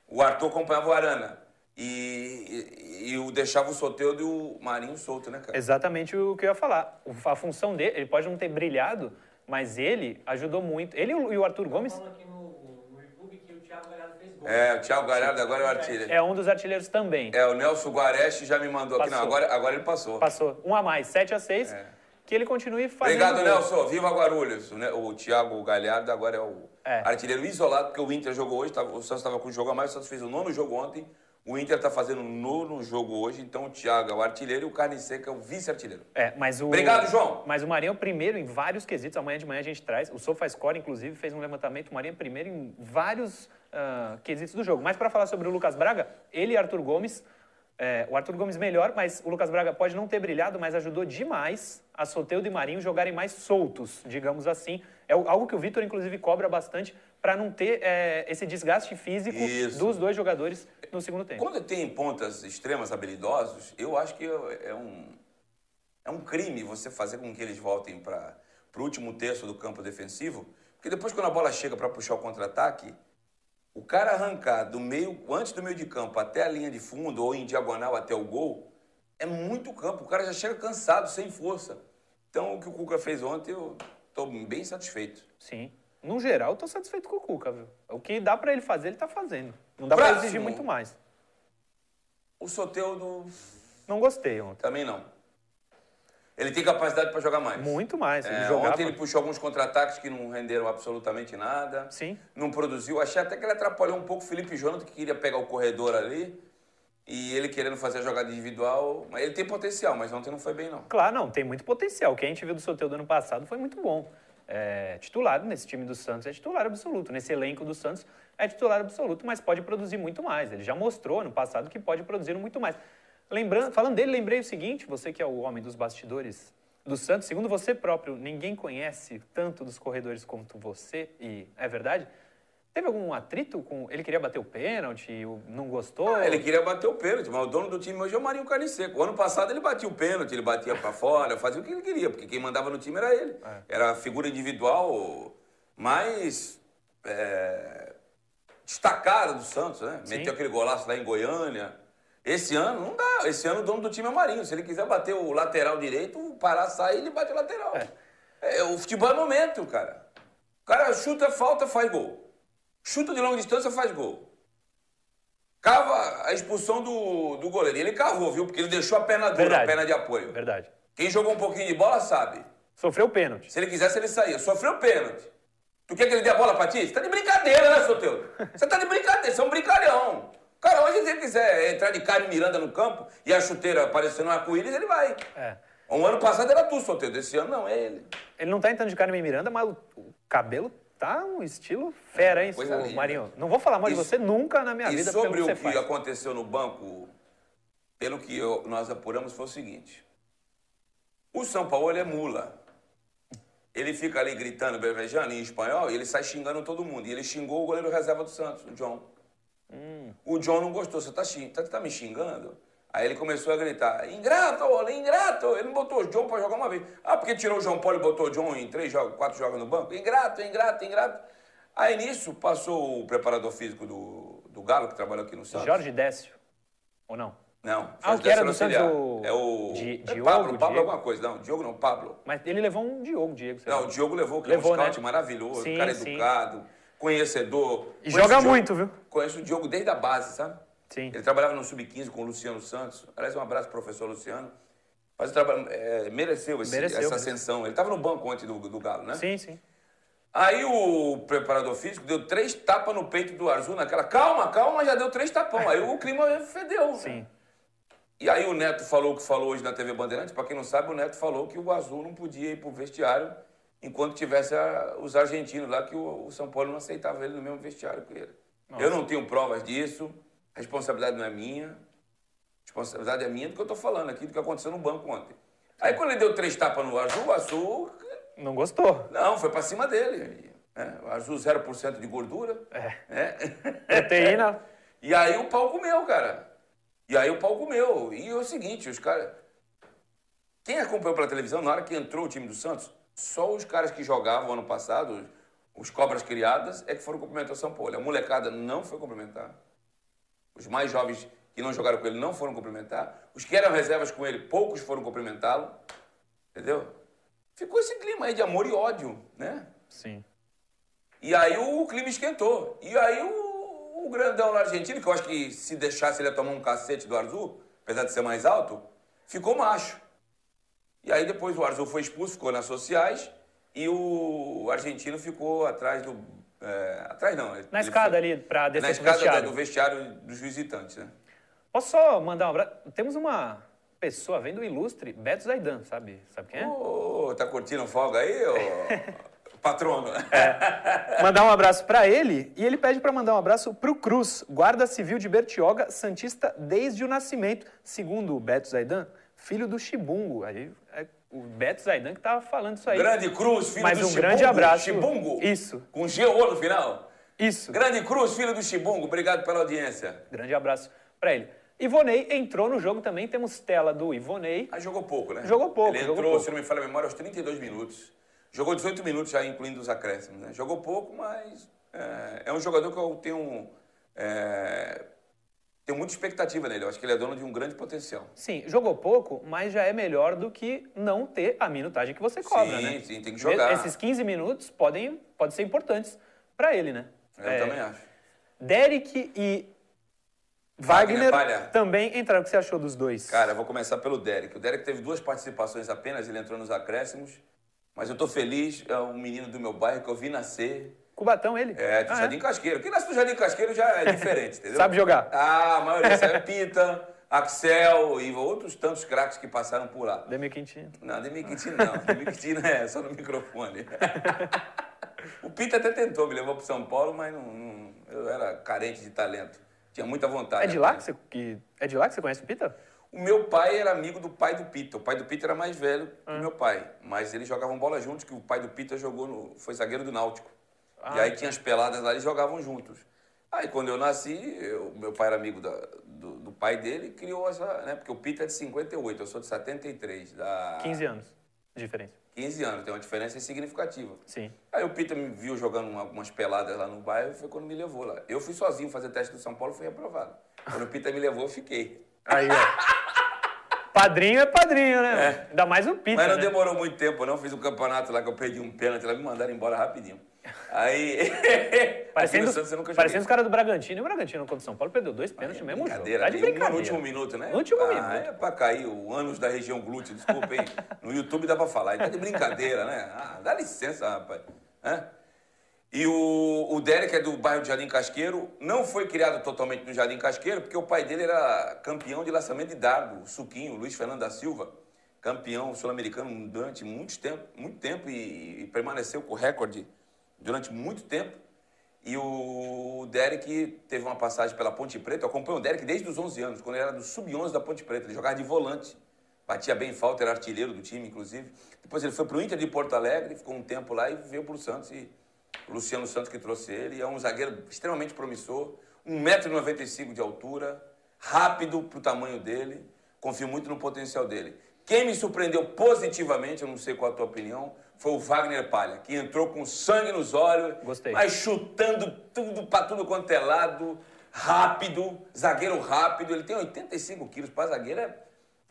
O Arthur acompanhava o Arana. E, e, e o deixava o Soteldo e o Marinho solto, né, cara? Exatamente o que eu ia falar. A função dele, ele pode não ter brilhado, mas ele ajudou muito. Ele e o Arthur Gomes falando aqui no, no YouTube que o Thiago Galhardo fez gol. É, o Thiago Galhardo agora é o artilheiro. é um dos artilheiros também. É, o Nelson Guareste já me mandou aqui. Não, Passou. agora, agora ele passou. Passou um a mais, 7 a 6 Que ele continue fazendo. Obrigado. Nelson. Viva Guarulhos. O, Thiago Galhardo agora é o É. artilheiro isolado, porque o Inter jogou hoje, o Santos estava com o jogo a mais, o Santos fez o nono jogo ontem. O Inter está fazendo nono jogo hoje, então o Thiago é o artilheiro e o Carne Seca é o vice-artilheiro. É, mas o... Obrigado, João. Mas o Marinho é o primeiro em vários quesitos. Amanhã de manhã a gente traz. O SofaScore, inclusive, fez um levantamento. O Marinho é primeiro em vários ah, quesitos do jogo. Mas para falar sobre o Lucas Braga, ele e Arthur Gomes. é, o Arthur Gomes melhor, mas o Lucas Braga pode não ter brilhado, mas ajudou demais a Soteudo e Marinho jogarem mais soltos, digamos assim. É algo que o Vitor, inclusive, cobra bastante para não ter é, esse desgaste físico Isso. dos dois jogadores no segundo tempo. Quando tem pontas extremas habilidosos, eu acho que é um, é um crime você fazer com que eles voltem para o último terço do campo defensivo, porque depois quando a bola chega para puxar o contra-ataque, o cara arrancar do meio, antes do meio de campo até a linha de fundo ou em diagonal até o gol, é muito campo. O cara já chega cansado, sem força. Então o que o Cuca fez ontem, eu estou bem satisfeito. Sim. No geral, eu tô satisfeito com o Cuca, viu? O que dá pra ele fazer, ele tá fazendo. Não dá Próximo. exigir muito mais. O Soteudo Não gostei ontem. também não. Ele tem capacidade para jogar mais. Muito mais. Ele É, jogava. Ontem ele puxou alguns contra-ataques que não renderam absolutamente nada. Sim. Não produziu. Achei até que ele atrapalhou um pouco o Felipe Jonathan, que queria pegar o corredor ali. E ele querendo fazer a jogada individual. Mas ele tem potencial, mas ontem não foi bem, não. Claro, não, tem muito potencial. O que a gente viu do Soteldo ano passado foi muito bom. É, titular nesse time do Santos é titular absoluto. Nesse elenco do Santos é titular absoluto, mas pode produzir muito mais. Ele já mostrou ano passado que pode produzir muito mais. Lembrando, falando dele, lembrei o seguinte: você que é o homem dos bastidores do Santos, segundo você próprio, ninguém conhece tanto dos corredores quanto você, e é verdade? Teve algum atrito com. Ele queria bater o pênalti, não gostou? Ah, ele queria bater o pênalti, mas o dono do time hoje é o Marinho Carne Seco. O ano passado ele batia o pênalti, ele batia para fora, fazia o que ele queria, porque quem mandava no time era ele. É. Era a figura individual mais é, destacada do Santos, né? Sim. Meteu aquele golaço lá em Goiânia. Esse ano não dá. Esse ano o dono do time é o Marinho. Se ele quiser bater o lateral direito, o Pará sai ele bate o lateral. É, o futebol é momento, cara. O cara chuta, falta, faz gol. Chuta de longa distância, faz gol. Cava a expulsão do, do goleiro. Ele cavou, viu? Porque ele deixou a perna dura, Verdade. a perna de apoio. Verdade. Quem jogou um pouquinho de bola sabe. Sofreu pênalti. Se ele quisesse, ele saía. Sofreu pênalti. Tu quer que ele dê a bola pra ti? Você tá de brincadeira, né, Soteudo? Você tá de brincadeira, você é um brincalhão. Cara, hoje se ele quiser entrar de Carmen Miranda no campo e a chuteira aparecendo um arco-íris, ele vai. É. Um ano passado era tu, Soteudo. Esse ano não, é ele. Ele não tá entrando de Carmen Miranda, mas o cabelo tá um estilo fera, hein, Coisa ô, linda. Marinho? Não vou falar mal de você nunca na minha E vida sobre pelo que o que faz. aconteceu no banco, pelo que eu- nós apuramos, foi o seguinte. O São Paulo é mula. Ele fica ali gritando, bevejando em espanhol e ele sai xingando todo mundo. E ele xingou o goleiro reserva do Santos, o John. Hum. O John não gostou. Você tá, tá, tá me xingando? Aí ele começou a gritar, ingrato, olha, ingrato. Ele não botou o John pra jogar uma vez. Ah, porque tirou o João Paulo e botou o John em três jogos, quatro jogos no banco? Ingrato, ingrato, ingrato. Aí nisso passou o preparador físico do, do Galo, que trabalhou aqui no Santos. Jorge Décio. Ou não? Não. Ah, o que era do Santos, auxiliar. o- É o. Di- é Diogo, Pablo, Pablo Diego? alguma coisa. Não, Diogo não, Pablo. Mas ele levou um Diogo, Diego. Não, o Diogo levou, que Levou, é um scout né? maravilhoso, Sim, um cara sim. educado, conhecedor. E Conheço joga muito, viu? Conheço o Diogo desde a base, sabe? Sim. Ele trabalhava no Sub-15 com o Luciano Santos. Aliás, um abraço pro professor Luciano. Mas o trabalho, é, mereceu, esse- Mereceu, essa ascensão. Ele estava no banco antes do, do Galo, né? Sim, sim. Aí o preparador físico deu três tapas no peito do Arzu, naquela, calma, calma, já deu três tapão. Aí o clima fedeu. né? Sim. E aí o Neto falou o que falou hoje na TV Bandeirantes. Para quem não sabe, o Neto falou que o Azul não podia ir pro vestiário enquanto tivesse a- os argentinos lá, que o, o São Paulo não aceitava ele no mesmo vestiário que ele. Eu não tenho provas disso, a responsabilidade não é minha. A responsabilidade é minha do que eu tô falando aqui, do que aconteceu no banco ontem. Aí quando ele deu três tapas no Azul, o Azul Não gostou. não, foi para cima dele. É, o Azul 0% de gordura. É. É. Proteína. E aí o pau comeu, cara. E aí o pau comeu. E é o seguinte, os caras. Quem acompanhou pela televisão, na hora que entrou o time do Santos, só os caras que jogavam ano passado, os cobras criadas, é que foram cumprimentar o São Paulo. A molecada não foi cumprimentar. Os mais jovens que não jogaram com ele não foram cumprimentar. Os que eram reservas com ele, poucos foram cumprimentá-lo. Entendeu? Ficou esse clima aí de amor e ódio, né? Sim. E aí o clima esquentou. E aí o, o grandão lá argentino, que eu acho que se deixasse ele ia tomar um cacete do Arzu, apesar de ser mais alto, ficou macho. E aí depois o Arzu foi expulso, ficou nas sociais, e o argentino ficou atrás do. É, atrás não. ele- Na escada foi- ali, pra descer Na escada vestiário. do vestiário dos visitantes, né? Posso só mandar um abraço? Temos uma pessoa vendo o ilustre Beto Zaidan, sabe? Sabe quem é? Ô, tá curtindo folga aí, ô patrono? Mandar um abraço pra ele e ele pede pra mandar um abraço pro Cruz, guarda civil de Bertioga, santista desde o nascimento, segundo o Beto Zaidan, filho do Chibungo. Aí é o Beto Zaidan que tava falando isso aí. Grande Cruz, filho Mas do um Chibungo. grande abraço. Chibungo. Isso. Com G-O no final. Isso. Grande Cruz, filho do Chibungo, obrigado pela audiência. Grande abraço pra ele. Ivonei entrou no jogo também, temos tela do Ivonei. Aí jogou pouco, né? Jogou pouco, Ele entrou, pouco. se não me falha a memória, aos 32 minutos. Jogou 18 minutos já, incluindo os acréscimos. Né? Jogou pouco, mas é, é um jogador que eu tenho, é, tenho muita expectativa nele. Eu acho que ele é dono de um grande potencial. Sim, jogou pouco, mas já é melhor do que não ter a minutagem que você cobra, Sim, né? sim, tem que jogar. Esses 15 minutos podem, podem ser importantes pra ele, né? Eu É, também acho. Derek e Wagner Wagner, também entraram. O que você achou dos dois? Cara, eu vou começar pelo Derek. O Derek teve duas participações apenas, ele entrou nos acréscimos. Mas eu tô feliz, é um menino do meu bairro que eu vi nascer. Cubatão, ele? É, do Ah, Jardim Casqueiro. Quem nasce do Jardim Casqueiro já é diferente, entendeu? Sabe jogar. Ah, a maioria sabe Pita, Axel e outros tantos craques que passaram por lá. Demir Quintino. Não, Demi Quintino não. Demi Quintino é só no microfone. o Pita até tentou, me levou pro São Paulo, mas não, não- eu era carente de talento. Tinha muita vontade. É de lá que você, que, é de lá que você conhece o Pita? O meu pai era amigo do pai do Pita. O pai do Pita era mais velho que Ah. o meu pai. Mas eles jogavam bola juntos, que o pai do Pita jogou no, foi zagueiro do Náutico. Ah. E aí tinha as peladas lá, eles jogavam juntos. Aí quando eu nasci, eu- meu pai era amigo da- do, do pai dele e criou essa. Né, porque o Pita é de 58, eu sou de 73. Dá 15 anos de diferença. 15 anos, tem uma diferença significativa. Sim. Aí o Pita me viu jogando uma- algumas peladas lá no bairro e foi quando me levou lá. Eu fui sozinho fazer teste do São Paulo e fui reprovado. Quando o Pita me levou, eu fiquei. Aí, ó. padrinho é padrinho, né? Ainda mais o Pita, Mas não né? demorou muito tempo, não. Fiz um campeonato lá que eu perdi um pênalti lá, me mandaram embora rapidinho. Aí. Parecendo, parecendo os caras do Bragantino. E o Bragantino contra o São Paulo perdeu dois pênaltis no mesmo jogo. Brincadeira, Tá de brincadeira. no último minuto, né? No último ah, minuto. É pra cair o ânus da região glútea, desculpa, hein? No YouTube dá pra falar. E tá de brincadeira, né? Ah, dá licença, rapaz. Hã? E o, o Derek é do bairro de Jardim Casqueiro. Não foi criado totalmente no Jardim Casqueiro, porque o pai dele era campeão de lançamento de dardo, o Suquinho, Luiz Fernando da Silva. Campeão sul-americano durante muito tempo, muito tempo e, e permaneceu com o recorde durante muito tempo. E o Derek teve uma passagem pela Ponte Preta. Eu acompanho o Derek desde os 11 anos, quando ele era do sub-11 da Ponte Preta. Ele jogava de volante, batia bem falta, era artilheiro do time, inclusive. Depois ele foi para o Inter de Porto Alegre, ficou um tempo lá e veio para o Santos. E o Luciano Santos que trouxe ele. É um zagueiro extremamente promissor, 1,95m de altura, rápido para o tamanho dele. Confio muito no potencial dele. Quem me surpreendeu positivamente, eu não sei qual a tua opinião, foi o Wagner Palha, que entrou com sangue nos olhos, Gostei. mas chutando tudo para tudo quanto é lado, rápido, zagueiro rápido. Ele tem 85 quilos. Para zagueiro é,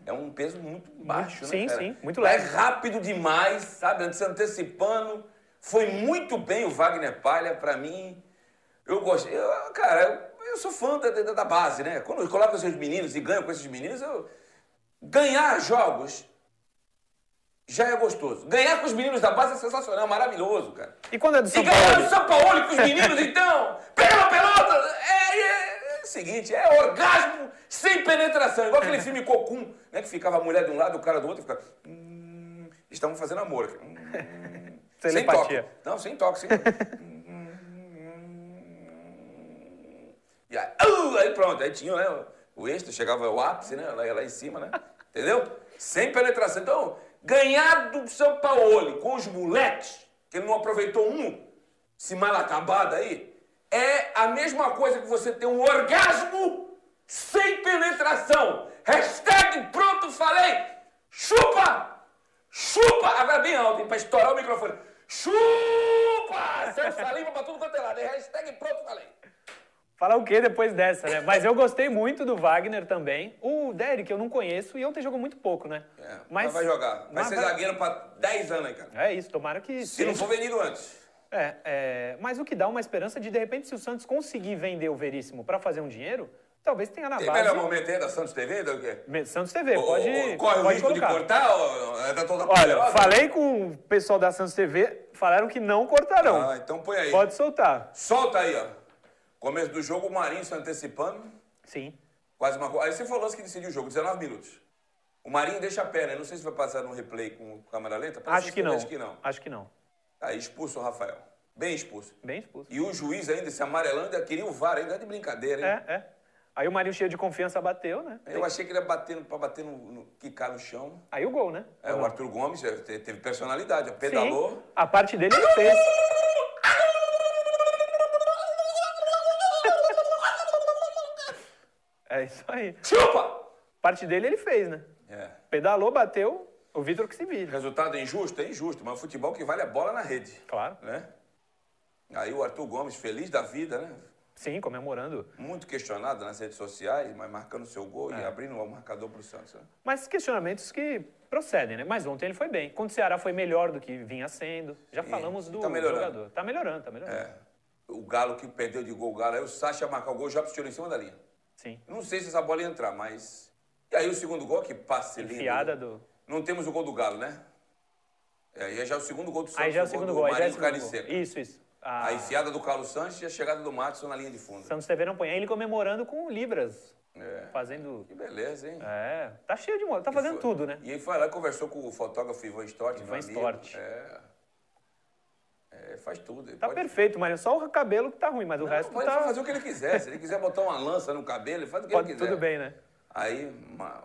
é um peso muito baixo, né? Sim, cara? sim, muito Mas leve. rápido demais, sabe? Se antecipando. Foi muito bem o Wagner Palha, pra mim. Eu gosto. Eu, cara, eu, eu sou fã da, da, da base, né? Quando eu coloco esses meninos e ganho com esses meninos, eu. Ganhar jogos já é gostoso. Ganhar com os meninos da base é sensacional, maravilhoso, cara. E quando é do E São ganhar Paulo? do São Paulo com os meninos, então, pela pelota, é, é, é o seguinte, é orgasmo sem penetração, igual aquele filme Cocum, né, que ficava a mulher de um lado, o cara do outro, e ficava... Hum, estavam fazendo amor. Hum, sem toque. Não, sem toque, sem E aí, uh, aí pronto, aí tinha né, o êxito, chegava o ápice, né, lá, lá em cima, né? Entendeu? Sem penetração. Então, ganhar do São Paulo com os moleques, que ele não aproveitou um, se mal acabado aí, é a mesma coisa que você ter um orgasmo sem penetração. Hashtag pronto, falei. Chupa! Chupa! Agora bem alto, pra estourar o microfone. Chupa! Sai saliva pra tudo quanto é lado. É Hashtag pronto, falei. Falar o quê depois dessa, né? Mas eu gostei muito do Wagner também. O Derek eu não conheço e ontem jogou muito pouco, né? É, mas vai jogar. Vai mas ser zagueiro pra 10 anos aí, cara. É isso, tomara que Se não for vendido antes. É, é, mas o que dá uma esperança de, de repente, se o Santos conseguir vender o Veríssimo para fazer um dinheiro, talvez tenha na Tem base. melhor momento aí da Santos TV do que? Santos TV, Ou- pode, ou corre o pode risco colocar. de cortar? Ou é da toda Olha, poderosa? falei com o pessoal da Santos TV, falaram que não cortarão. Ah, então põe aí. Pode soltar. Solta aí, ó. Começo do jogo, o Marinho se antecipando. Sim. Quase uma coisa. Aí você falou que decidiu o jogo, 19 minutos. O Marinho deixa a perna. Eu não sei se vai passar no replay com câmera lenta. Parece Acho que não. Acho que não. Acho que não. Aí expulso o Rafael. Bem expulso. Bem expulso. E o juiz ainda, esse amarelando, ainda queria o VAR, ainda de brincadeira, hein? É, é. Aí o Marinho cheio de confiança bateu, né? Eu achei que ele ia bater, pra bater no, no quicar no chão. Aí o gol, né? É, o? Arthur Gomes é, te- teve personalidade, ó, Sim, pedalou. a parte dele ele fez. É isso aí. Chupa! Parte dele ele fez, né? É. Pedalou, bateu, o Vitor que se vira. Resultado injusto? É injusto, mas o futebol que vale é bola na rede. Claro. Né? Aí o Arthur Gomes, feliz da vida, né? Sim, comemorando. Muito questionado nas redes sociais, mas marcando seu gol É. e abrindo o marcador pro Santos. né? Mas questionamentos que procedem, né? Mas ontem ele foi bem. Quando o Ceará foi melhor do que vinha sendo. Já falamos do tá jogador. Tá melhorando, tá melhorando. É. O Galo que perdeu de gol, o Galo, aí o Sacha marcar o gol já tirou em cima da linha. Sim. Não sei se essa bola ia entrar, mas. E aí o segundo gol, que passe lindo. Enfiada do. Não temos o gol do Galo, né? É, aí já é o segundo gol do Santos. Aí já é o gol segundo do gol. Aí já é o Marinho segundo gol. Isso, isso. A A enfiada do Carlos Sanches e a chegada do Matos na linha de fundo. Santos TV não põe. Aí ele comemorando com Libras. É. Fazendo. Que beleza, hein? É. Tá cheio de moda. Tá fazendo Foi- tudo, né? E aí foi lá e conversou com o fotógrafo Ivan Stort. Ivan. Stort. É. É, faz tudo. Ele Tá pode- perfeito, Marinho. Só o cabelo que tá ruim, mas o Não, resto pode tá. fazer o que ele quiser. Se ele quiser botar uma lança no cabelo, ele faz o que Pode, ele quiser. tudo bem, né? Aí, ma-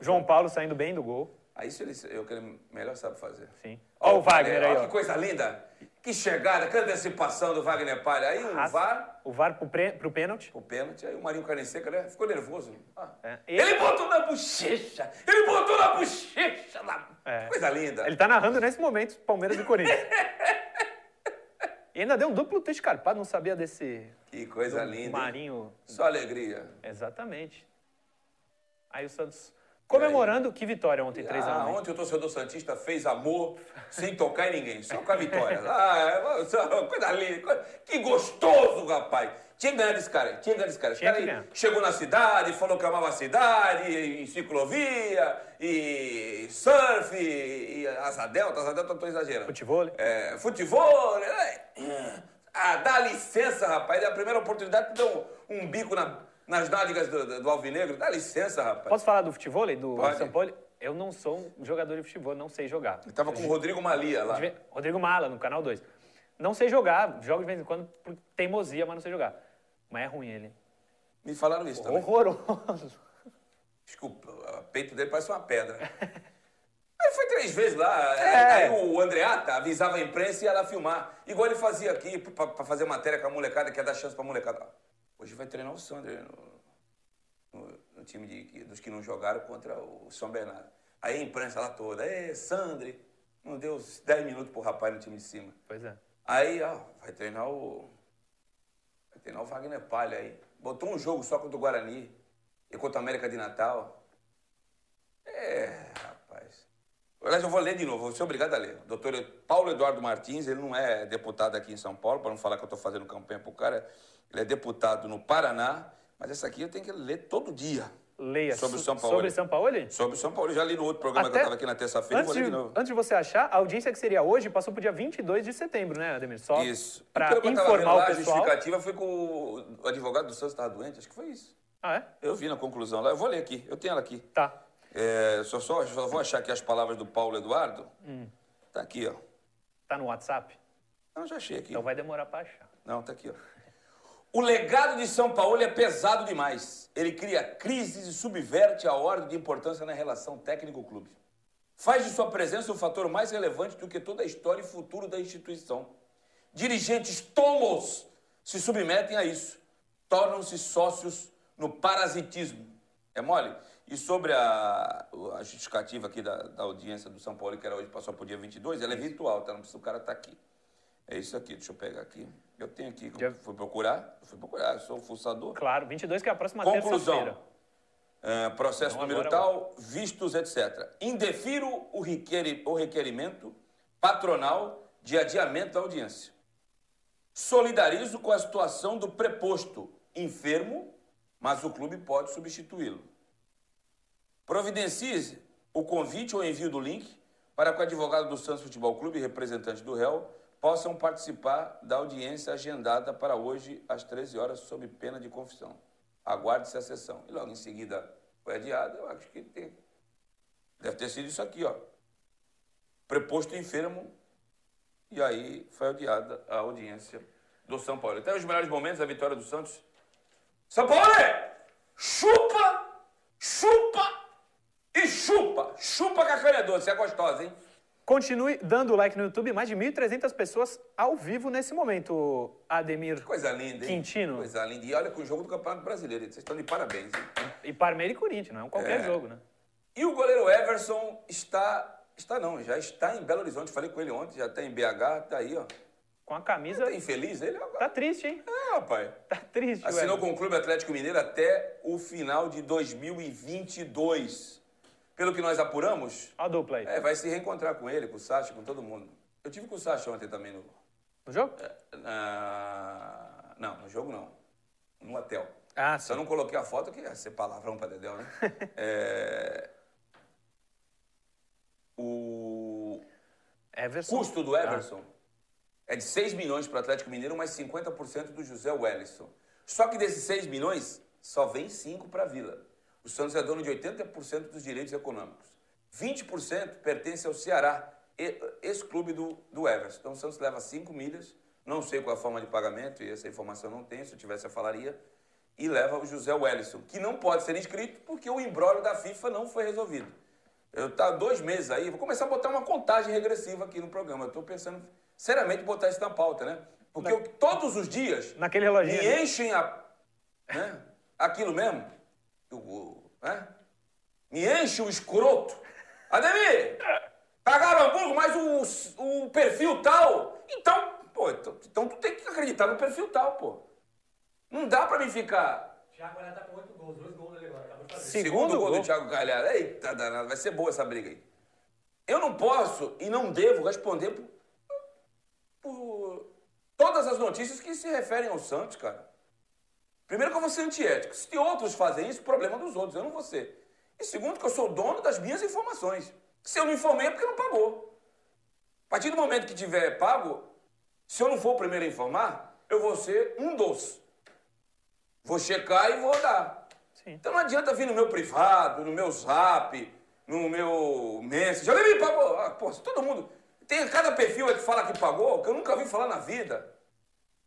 João Paulo saindo bem do gol. aí isso ele, o que ele melhor sabe fazer. Sim. Ó, o Wagner aí, Ó, que coisa linda. Que chegada, que antecipação do Wagner Palha. Aí o Raça. VAR, O VAR pro, pre... pro pênalti. o pênalti, aí o Marinho Carenseca, né? Ficou nervoso. Ah. É. Ele botou na bochecha! Ele botou na bochecha! Da... É. Coisa linda. Ele tá narrando nesse momento Palmeiras e Corinthians. e ainda deu um duplo twist carpado, não sabia desse Que coisa linda. Marinho. Só alegria. Exatamente. Aí o Santos comemorando que vitória ontem, 3 a Ah, 1 ontem o torcedor Santista fez amor sem tocar em ninguém, só com a vitória. Ah, é, coisa linda. Que gostoso, rapaz. Tinha que ganhar desse cara, tinha que ganhar desse cara. Esse cara chegou na cidade, falou que amava a cidade, e ciclovia, e surf, e asa delta, asa delta tô exagerando. Futebol. É, futebol, né? Ah, dá licença, rapaz. É a primeira oportunidade que deu um, um bico na- nas nádegas do, do, do Alvinegro. Dá licença, rapaz. Posso falar do futebol, do Pode. São Paulo? Eu não sou um jogador de futebol, não sei jogar. Eu tava com o Rodrigo Malia lá. Rodrigo Mala, no Canal 2. Não sei jogar, jogo de vez em quando por teimosia, mas não sei jogar. Mas é ruim ele. Me falaram isso também. Horroroso. Desculpa, o peito dele parece uma pedra. Aí foi três vezes lá. É. Aí o Andreata avisava a imprensa e ia lá filmar. Igual ele fazia aqui pra, pra fazer matéria com a molecada, que ia dar chance pra molecada. Hoje vai treinar o Sander no, no- no time de- dos que não jogaram contra o São Bernardo. Aí a imprensa lá toda, é, Sandre, não deu uns 10 minutos pro rapaz no time de cima. Pois é. Aí, ó, vai treinar o. Vai treinar o Wagner Palha aí. Botou um jogo só contra o Guarani e contra a América de Natal. É, rapaz. Aliás, eu vou ler de novo, vou ser obrigado a ler. O doutor Paulo Eduardo Martins, ele não é deputado aqui em São Paulo, para não falar que eu estou fazendo campanha para o cara. Ele é deputado no Paraná, mas essa aqui eu tenho que ler todo dia. Leia. Sobre o São Paulo. Sobre São Paulo? Sobre o São Paulo. Já li no outro programa que Até- eu estava aqui na terça-feira, Antes de, antes de você achar, a audiência que seria hoje passou para o dia 22 de setembro, né, Ademir? Só Isso. Para que informar lá, o A pessoal. justificativa foi com o advogado do Santos estava doente, acho que foi isso. Ah, é? Eu vi na conclusão lá, eu vou ler aqui, eu tenho ela aqui. Tá. É, só, só, só vou achar aqui as palavras do Paulo Eduardo. Hum. Tá aqui, ó. Tá no WhatsApp? Não, já achei aqui. Então vai demorar para achar. Não, tá aqui, ó. O legado de São Paulo é pesado demais. Ele cria crises e subverte a ordem de importância na relação técnico-clube. Faz de sua presença o fator mais relevante do que toda a história e futuro da instituição. Dirigentes tolos se submetem a isso. Tornam-se sócios no parasitismo. É mole? E sobre a, a justificativa aqui da, da audiência do São Paulo, que era hoje, passou para o dia 22, ela é virtual, tá? Não precisa o cara estar aqui. É isso aqui, deixa eu pegar aqui. Eu tenho aqui, fui procurar, eu fui procurar, eu sou o fuçador. Claro, 22 que é a próxima Conclusão. terça-feira. É, processo Não, número tal, vistos, etc. Indefiro o, requeri- o requerimento patronal de adiamento da audiência. Solidarizo com a situação do preposto enfermo, mas o clube pode substituí-lo. Providencie o convite ou envio do link para que o advogado do Santos Futebol Clube e representante do réu possam participar da audiência agendada para hoje às 13 horas sob pena de confissão. Aguarde-se a sessão. E logo em seguida foi adiado, eu acho que tem. Deve ter sido isso aqui, ó. Preposto enfermo. E aí foi adiada a audiência do São Paulo. Até os melhores momentos da vitória do Santos. São Paulo! Chupa! Chupa! E chupa! Chupa que a canha é doce, é gostosa, hein? Continue dando like no YouTube, mais de 1.300 pessoas ao vivo nesse momento, Ademir. Coisa linda, hein? Quintino. Coisa linda. E olha com o jogo do Campeonato Brasileiro. Vocês estão de parabéns, hein? E Parmeira e Corinthians, não é um qualquer É. jogo, né? E o goleiro Everson está. Está não, já está em Belo Horizonte. Falei com ele ontem, já está em BH, tá aí, ó. Com a camisa. Tá infeliz ele agora. Tá triste, hein? É, rapaz. Tá triste, Assinou com o Clube Atlético Mineiro até o final de 2022. Pelo que nós apuramos, a dupla aí. é, vai se reencontrar com ele, com o Sacha, com todo mundo. Eu tive com o Sacha ontem também no. No jogo? na- não, no jogo não. No hotel. Ah, Só sim. não coloquei a foto que ia ser palavrão pra Dedéu, né? É, O Everson. custo do Everson é de 6 milhões para o Atlético Mineiro, mais 50% do José Wellison. Só que desses 6 milhões, só vem 5 para a Vila. O Santos é dono de 80% dos direitos econômicos. 20% pertence ao Ceará, e- esse clube do, do Everson. Então o Santos leva 5 milhas, não sei qual a forma de pagamento, e essa informação não tenho, se eu tivesse eu falaria, e leva o José Wellison, que não pode ser inscrito porque o embrólio da FIFA não foi resolvido. Eu tá dois meses aí, vou começar a botar uma contagem regressiva aqui no programa. Eu estou pensando seriamente em botar isso na pauta, né? Porque eu, todos os dias Naquele reloginho. me enchem a, né? aquilo mesmo. O- né? Me enche o escroto. Ademir, pagaram hambúrguer, mas o, o perfil tal. Então, pô, então, então tu tem que acreditar no perfil tal, pô. Não dá pra mim ficar. Thiago Galhardo tá com 8 gols, 2 gols nele agora, acabou de fazer. Segundo Segundo gol gol. do Thiago Galhardo. Eita danado, vai ser boa essa briga aí. Eu não posso e não devo responder por, por todas as notícias que se referem ao Santos, cara. Primeiro que eu vou ser antiético. Se outros fazem isso, problema dos outros, eu não vou ser. E segundo que eu sou dono das minhas informações. Se eu não informei é porque não pagou. A partir do momento que tiver pago, se eu não for o primeiro a informar, eu vou ser um dos. Vou checar e vou dar. Sim. Então não adianta vir no meu privado, no meu zap, no meu message. Olha me pagou. Ah, pô, se todo mundo. Tem cada perfil que fala que pagou, que eu nunca vi falar na vida.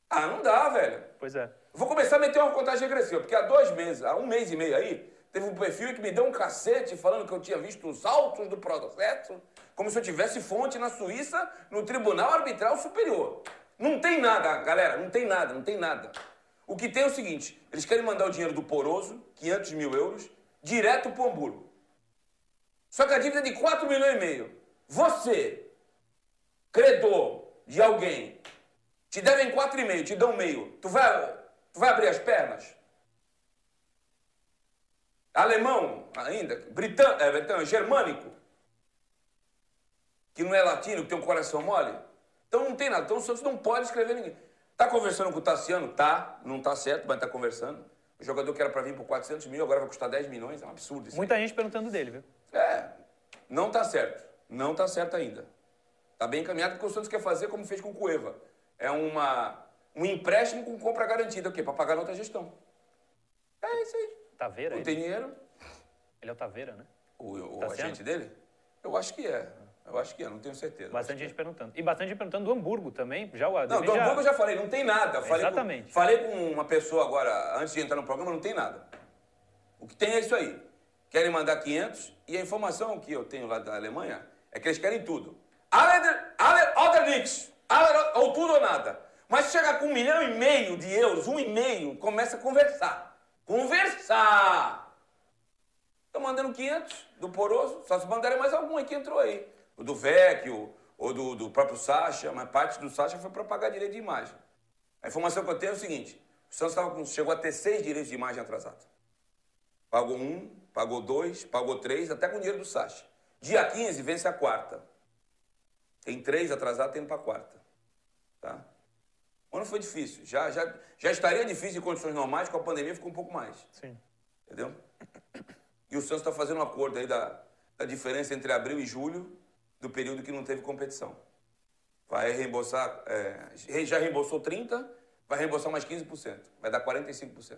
Ah, não dá, velho. Pois é. Vou começar a meter uma contagem regressiva, porque há dois meses, há um mês e meio aí, teve um perfil que me deu um cacete falando que eu tinha visto os autos do processo, como se eu tivesse fonte na Suíça, no Tribunal Arbitral Superior. Não tem nada, galera, não tem nada, não tem nada. O que tem é o seguinte: eles querem mandar o dinheiro do Poroso, 500 mil euros, direto pro Hamburgo. Só que a dívida é de 4 milhões e meio. Você, credor de alguém, te devem 4,5, te dão meio. Tu vai, tu vai abrir as pernas? alemão ainda, britânico, é, britânico, germânico, que não é latino, que tem um coração mole. Então não tem nada. Então o Santos não pode escrever ninguém. Tá conversando com o Tassiano? Tá. Não tá certo, mas tá conversando. O jogador que era para vir por 400 mil, agora vai custar 10 milhões. É um absurdo isso. aí. Muita gente perguntando dele, viu? É, não tá certo. Não tá certo ainda. Tá bem encaminhado porque o Santos quer fazer como fez com o Cueva. É uma, um empréstimo com compra garantida, o quê? Para pagar na outra gestão. É isso aí. Taveira? Não Ele, tem dinheiro, ele é o Taveira, né? o, o Tá sendo? agente dele? Eu acho que é. Eu acho que é, não tenho certeza. Bastante gente perguntando. E bastante gente perguntando do Hamburgo também. Já o Não, do já... Hamburgo eu já falei, não tem nada. Falei Exatamente. Com, falei com uma pessoa agora, antes de entrar no programa, não tem nada. O que tem é isso aí. Querem mandar 500 e a informação que eu tenho lá da Alemanha é que eles querem tudo. Aller, aller. Aller, ou tudo ou nada. Mas chega com um milhão e meio de euros, um e meio, começa a conversar. Conversar! Estão mandando 500 do Poroso, só se mandarem mais algum aí que entrou aí. O do Vecchio, ou do, do próprio Sacha, mas parte do Sacha foi para pagar direito de imagem. A informação que eu tenho é o seguinte: o Santos com, chegou a ter seis direitos de imagem atrasados. Pagou um, pagou dois, pagou três, até com o dinheiro do Sacha. Dia 15 vence a quarta. Tem três atrasados, tem para quarta. Tá? O ano foi difícil. Já, já, já estaria difícil em condições normais, com a pandemia ficou um pouco mais. Sim. Entendeu? E o Santos está fazendo um acordo aí da, da diferença entre abril e julho, do período que não teve competição. Vai reembolsar, é, já reembolsou 30%, vai reembolsar mais 15%. Vai dar 45%.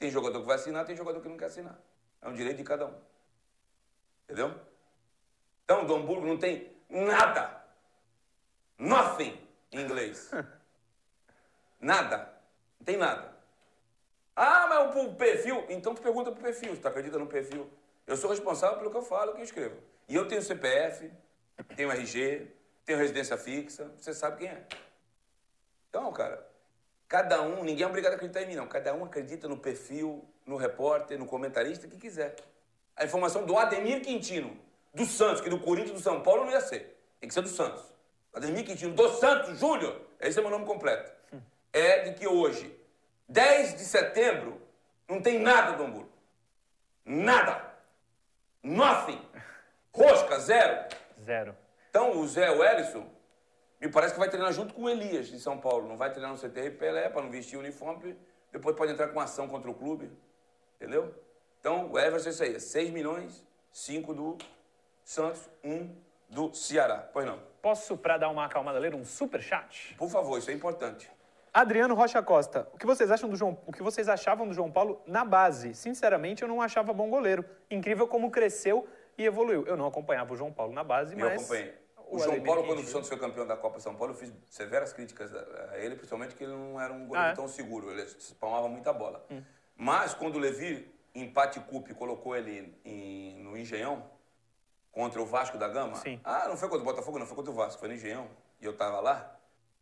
Tem jogador que vai assinar, tem jogador que não quer assinar. É um direito de cada um. Entendeu? Então, do Hamburgo não tem nada. Nothing em inglês. Nada. Não tem nada. Ah, mas o perfil. Então tu pergunta pro perfil, se tu acredita no perfil. Eu sou responsável pelo que eu falo, que eu escrevo. E eu tenho CPF, tenho RG, tenho residência fixa, você sabe quem é. Então, cara, cada um, ninguém é obrigado a acreditar em mim, não. Cada um acredita no perfil, no repórter, no comentarista, que quiser. A informação do Ademir Quintino, do Santos, que do Corinthians do São Paulo não ia ser. Tem que ser do Santos. Ademir Quintino, do Santos Júnior, esse é meu nome completo. É de que hoje, 10 de setembro, não tem nada do Hamburgo. Nada. Nothing. Rosca, zero. Zero. Então, o Zé Wellison, me parece que vai treinar junto com o Elias, de São Paulo. Não vai treinar no CTR Pelé, para não vestir o uniforme. Depois pode entrar com ação contra o clube. Entendeu? Então, o Everson é isso aí. 6 milhões, 5 do Santos, 1 do Ceará. Pois não. Posso, para dar uma acalmada, ler um super chat? Por favor, isso é importante. Adriano Rocha Costa, o que vocês acham do João, o que vocês achavam do João Paulo na base? Sinceramente, eu não achava bom goleiro. Incrível como cresceu e evoluiu. Eu não acompanhava o João Paulo na base, Eu mas acompanhei. O, o João Paulo, quando o Santos foi campeão da Copa São Paulo, eu fiz severas críticas a ele, principalmente que ele não era um goleiro Ah, é? Hum. tão seguro. Ele espalmava muita bola. Mas quando o Levi, em Pati Cup, colocou ele em- no Engenhão, contra o Vasco da Gama. Sim. Ah, não foi contra o Botafogo, não, foi contra o Vasco, foi no Engenhão. E eu tava lá,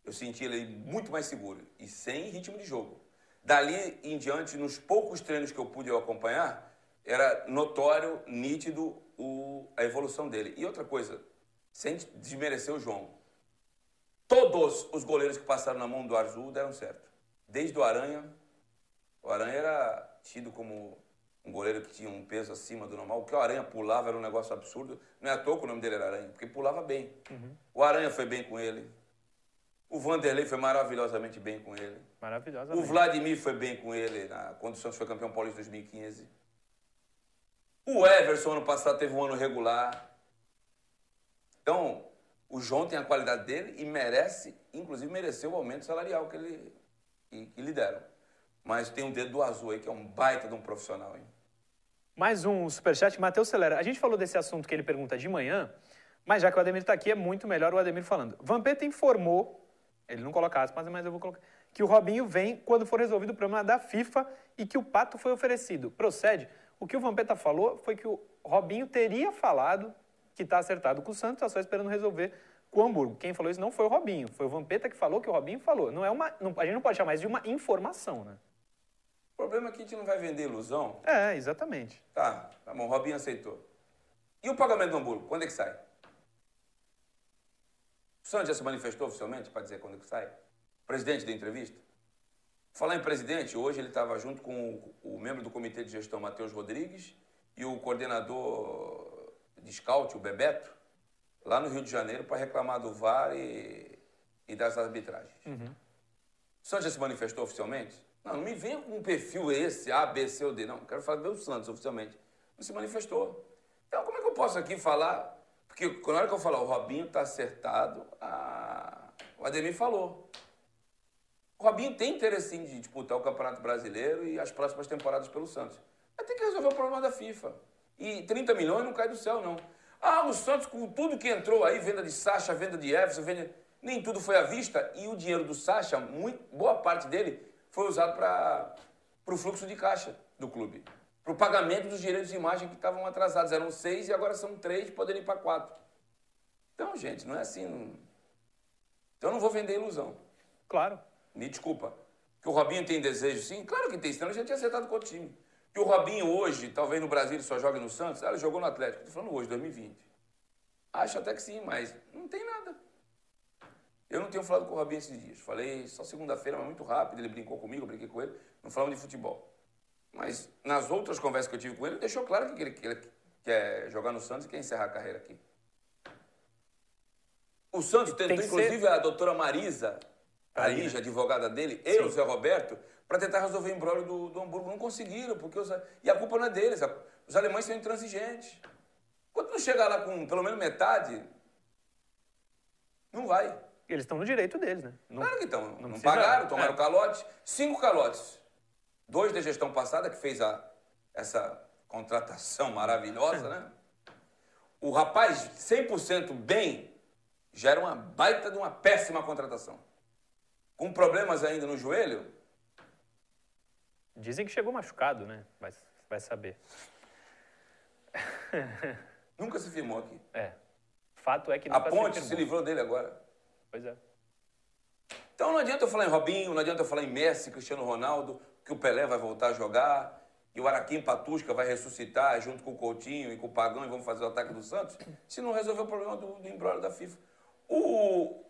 eu senti ele muito mais seguro e sem ritmo de jogo. Dali em diante, nos poucos treinos que eu pude acompanhar, era notório, nítido o- a evolução dele. E outra coisa, sem desmerecer o João, todos os goleiros que passaram na mão do Azul deram certo. Desde o Aranha, o Aranha era tido como um goleiro que tinha um peso acima do normal. O que o Aranha pulava era um negócio absurdo. Não é à toa que o nome dele era Aranha, porque pulava bem. O Aranha foi bem com ele. O Vanderlei foi maravilhosamente bem com ele. maravilhosa. O Vladimir foi bem com ele na, quando o Santos foi campeão paulista em 2015. O Everson, ano passado, teve um ano regular. Então, o João tem a qualidade dele e merece, inclusive mereceu o aumento salarial que, ele, que, que lhe deram. Mas tem um dedo do azul aí, que é um baita de um profissional, hein? Mais um superchat, Matheus Celera. A gente falou desse assunto que ele pergunta de manhã, mas já que o Ademir está aqui, é muito melhor o Ademir falando. Vampeta informou, ele não coloca aspas, mas eu vou colocar, que o Robinho vem quando for resolvido o problema da FIFA e que o Pato foi oferecido. Procede. O que o Vampeta falou foi que o Robinho teria falado que está acertado com o Santos, está só esperando resolver com o Hamburgo. Quem falou isso não foi o Robinho, foi o Vampeta que falou que o Robinho falou. Não é uma, não- a gente não pode chamar isso de uma informação, né? O problema é que a gente não vai vender ilusão. É, exatamente. Tá, tá bom, o Robinho aceitou. E o pagamento do Hamburgo, quando é que sai? O Santos já se manifestou oficialmente para dizer quando é que sai? Presidente da entrevista? Falar em presidente, hoje ele estava junto com o, o membro do comitê de gestão, Matheus Rodrigues, e o coordenador de scout, o Bebeto, lá no Rio de Janeiro para reclamar do VAR e, e das arbitragens. Uhum. O Santos já se manifestou oficialmente? Não, não me venha com um perfil esse, A, B, C ou D. Não, quero falar do Santos oficialmente. Não se manifestou. Então, como é que eu posso aqui falar? Porque na hora que eu falar, o Robinho está acertado, a... o Ademir falou. O Robinho tem interesse de disputar o Campeonato Brasileiro e as próximas temporadas pelo Santos. Mas tem que resolver o problema da FIFA. E 30 milhões não cai do céu, não. Ah, o Santos, com tudo que entrou aí, venda de Sacha, venda de Everson, venda... nem tudo foi à vista. E o dinheiro do Sacha, muito, boa parte dele, foi usado para o fluxo de caixa do clube. Para o pagamento dos direitos de imagem que estavam atrasados. Eram seis e agora são três, podendo ir para quatro. Então, gente, não é assim. Não... Então, eu não vou vender ilusão. Claro. Me desculpa. Que o Robinho tem desejo, sim? Claro que tem, senão ele já tinha acertado com o time. Que o Robinho hoje, talvez no Brasil ele só jogue no Santos, ah, ele jogou no Atlético. Estou falando hoje, 2020. Acho até que sim, mas não tem nada. Eu não tenho falado com o Robinho esses dias. Falei só segunda-feira, mas muito rápido. Ele brincou comigo, eu brinquei com ele. Não falamos de futebol. Mas nas outras conversas que eu tive com ele, ele deixou claro que ele, que ele quer jogar no Santos e quer encerrar a carreira aqui. O Santos tentou, inclusive, ser... a doutora Marisa, a Lígia, advogada dele, e o Zé Roberto, para tentar resolver o embrólio do, do Hamburgo. Não conseguiram, porque os, e a culpa não é deles. Os alemães são intransigentes. Quando não chegar lá com pelo menos metade, não vai. Eles estão no direito deles, né? Não, claro que estão. Não, não pagaram, tomaram é. calote. Cinco calotes. Dois da gestão passada, que fez a, essa contratação maravilhosa, né? O rapaz, 100% bem, já era uma baita de uma péssima contratação. Com problemas ainda no joelho, Dizem que chegou machucado, né? Vai, vai saber. Nunca se filmou aqui. É. Fato é que A ponte se, se livrou dele agora. Pois é. Então não adianta eu falar em Robinho, não adianta eu falar em Messi, Cristiano Ronaldo, que o Pelé vai voltar a jogar, e o Araquim Patusca vai ressuscitar junto com o Coutinho e com o Pagão e vão fazer o ataque do Santos, se não resolver o problema do, do embrólio da FIFA. O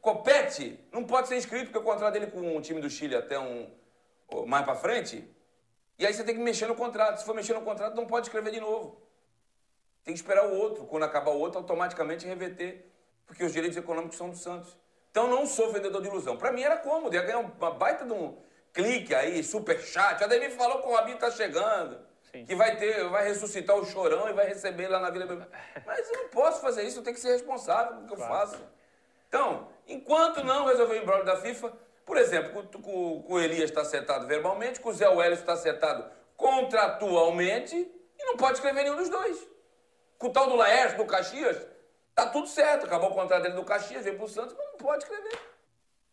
Copete não pode ser inscrito porque o contrato dele com o time do Chile até um, mais para frente, e aí você tem que mexer no contrato. Se for mexer no contrato, não pode escrever de novo. Tem que esperar o outro. Quando acabar o outro, automaticamente reverter, porque os direitos econômicos são do Santos. Então não sou vendedor de ilusão. Para mim era cômodo, ia ganhar uma baita de um clique aí, super chat. A Ademir falou que o Robinho tá chegando. Sim. Que vai ter, vai ressuscitar o chorão e vai receber lá na Vila Mas eu não posso fazer isso, eu tenho que ser responsável pelo que claro. eu faço. Então, enquanto não resolver o embrólio da FIFA, por exemplo, com, com o Elias está acertado verbalmente, com o Zé Welles está acertado contratualmente e não pode escrever nenhum dos dois. Com o tal do Laércio, do Caxias, tá tudo certo. Acabou o contrato dele do Caxias, veio para o Santos, mas não pode escrever.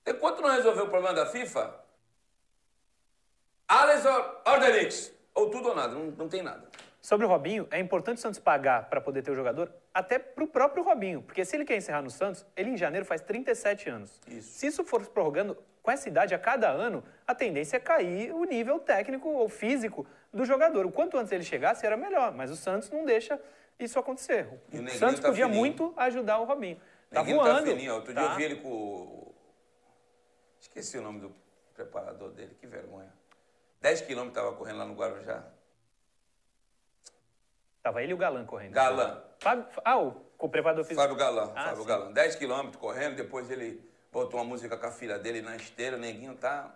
Enquanto não resolver o problema da FIFA, Alex Ordelix, ou tudo ou nada, não, não tem nada. Sobre o Robinho, é importante o Santos pagar para poder ter o jogador, até para o próprio Robinho. Porque se ele quer encerrar no Santos, ele em janeiro faz 37 anos. Isso. Se isso for prorrogando, com essa idade, a cada ano, a tendência é cair o nível técnico ou físico do jogador. O quanto antes ele chegasse, era melhor. Mas o Santos não deixa isso acontecer. O, o Santos tá podia fininho. muito ajudar o Robinho. Tá voando. Tá fininho. Outro tá. dia eu vi ele com... Esqueci o nome do preparador dele, que vergonha. 10 quilômetros estava correndo lá no Guarujá. Tava ele e o Galan correndo. Galan. Fábio, ah, o, o preparador físico. Fábio Galan. Ah, Fábio sim. Galan. 10 quilômetros correndo, depois ele botou uma música com a filha dele na esteira, o neguinho tá.